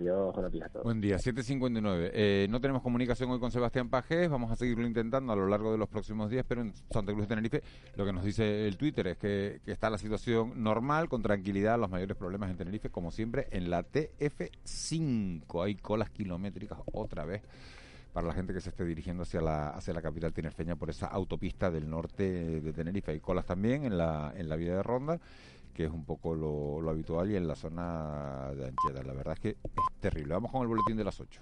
S20: Dios, buenos días a todos.
S1: Buen día, 7.59. Eh, no tenemos comunicación hoy con Sebastián Pajés, vamos a seguirlo intentando a lo largo de los próximos días, pero en Santa Cruz de Tenerife lo que nos dice el Twitter es que, que está la situación normal, con tranquilidad, los mayores problemas en Tenerife, como siempre, en la TF5. Hay colas kilométricas otra vez para la gente que se esté dirigiendo hacia la, hacia la capital tinerfeña por esa autopista del norte de Tenerife. Hay colas también en la, en la vía de Ronda que es un poco lo, lo habitual y en la zona de Ancheta. La verdad es que es terrible. Vamos con el boletín de las 8.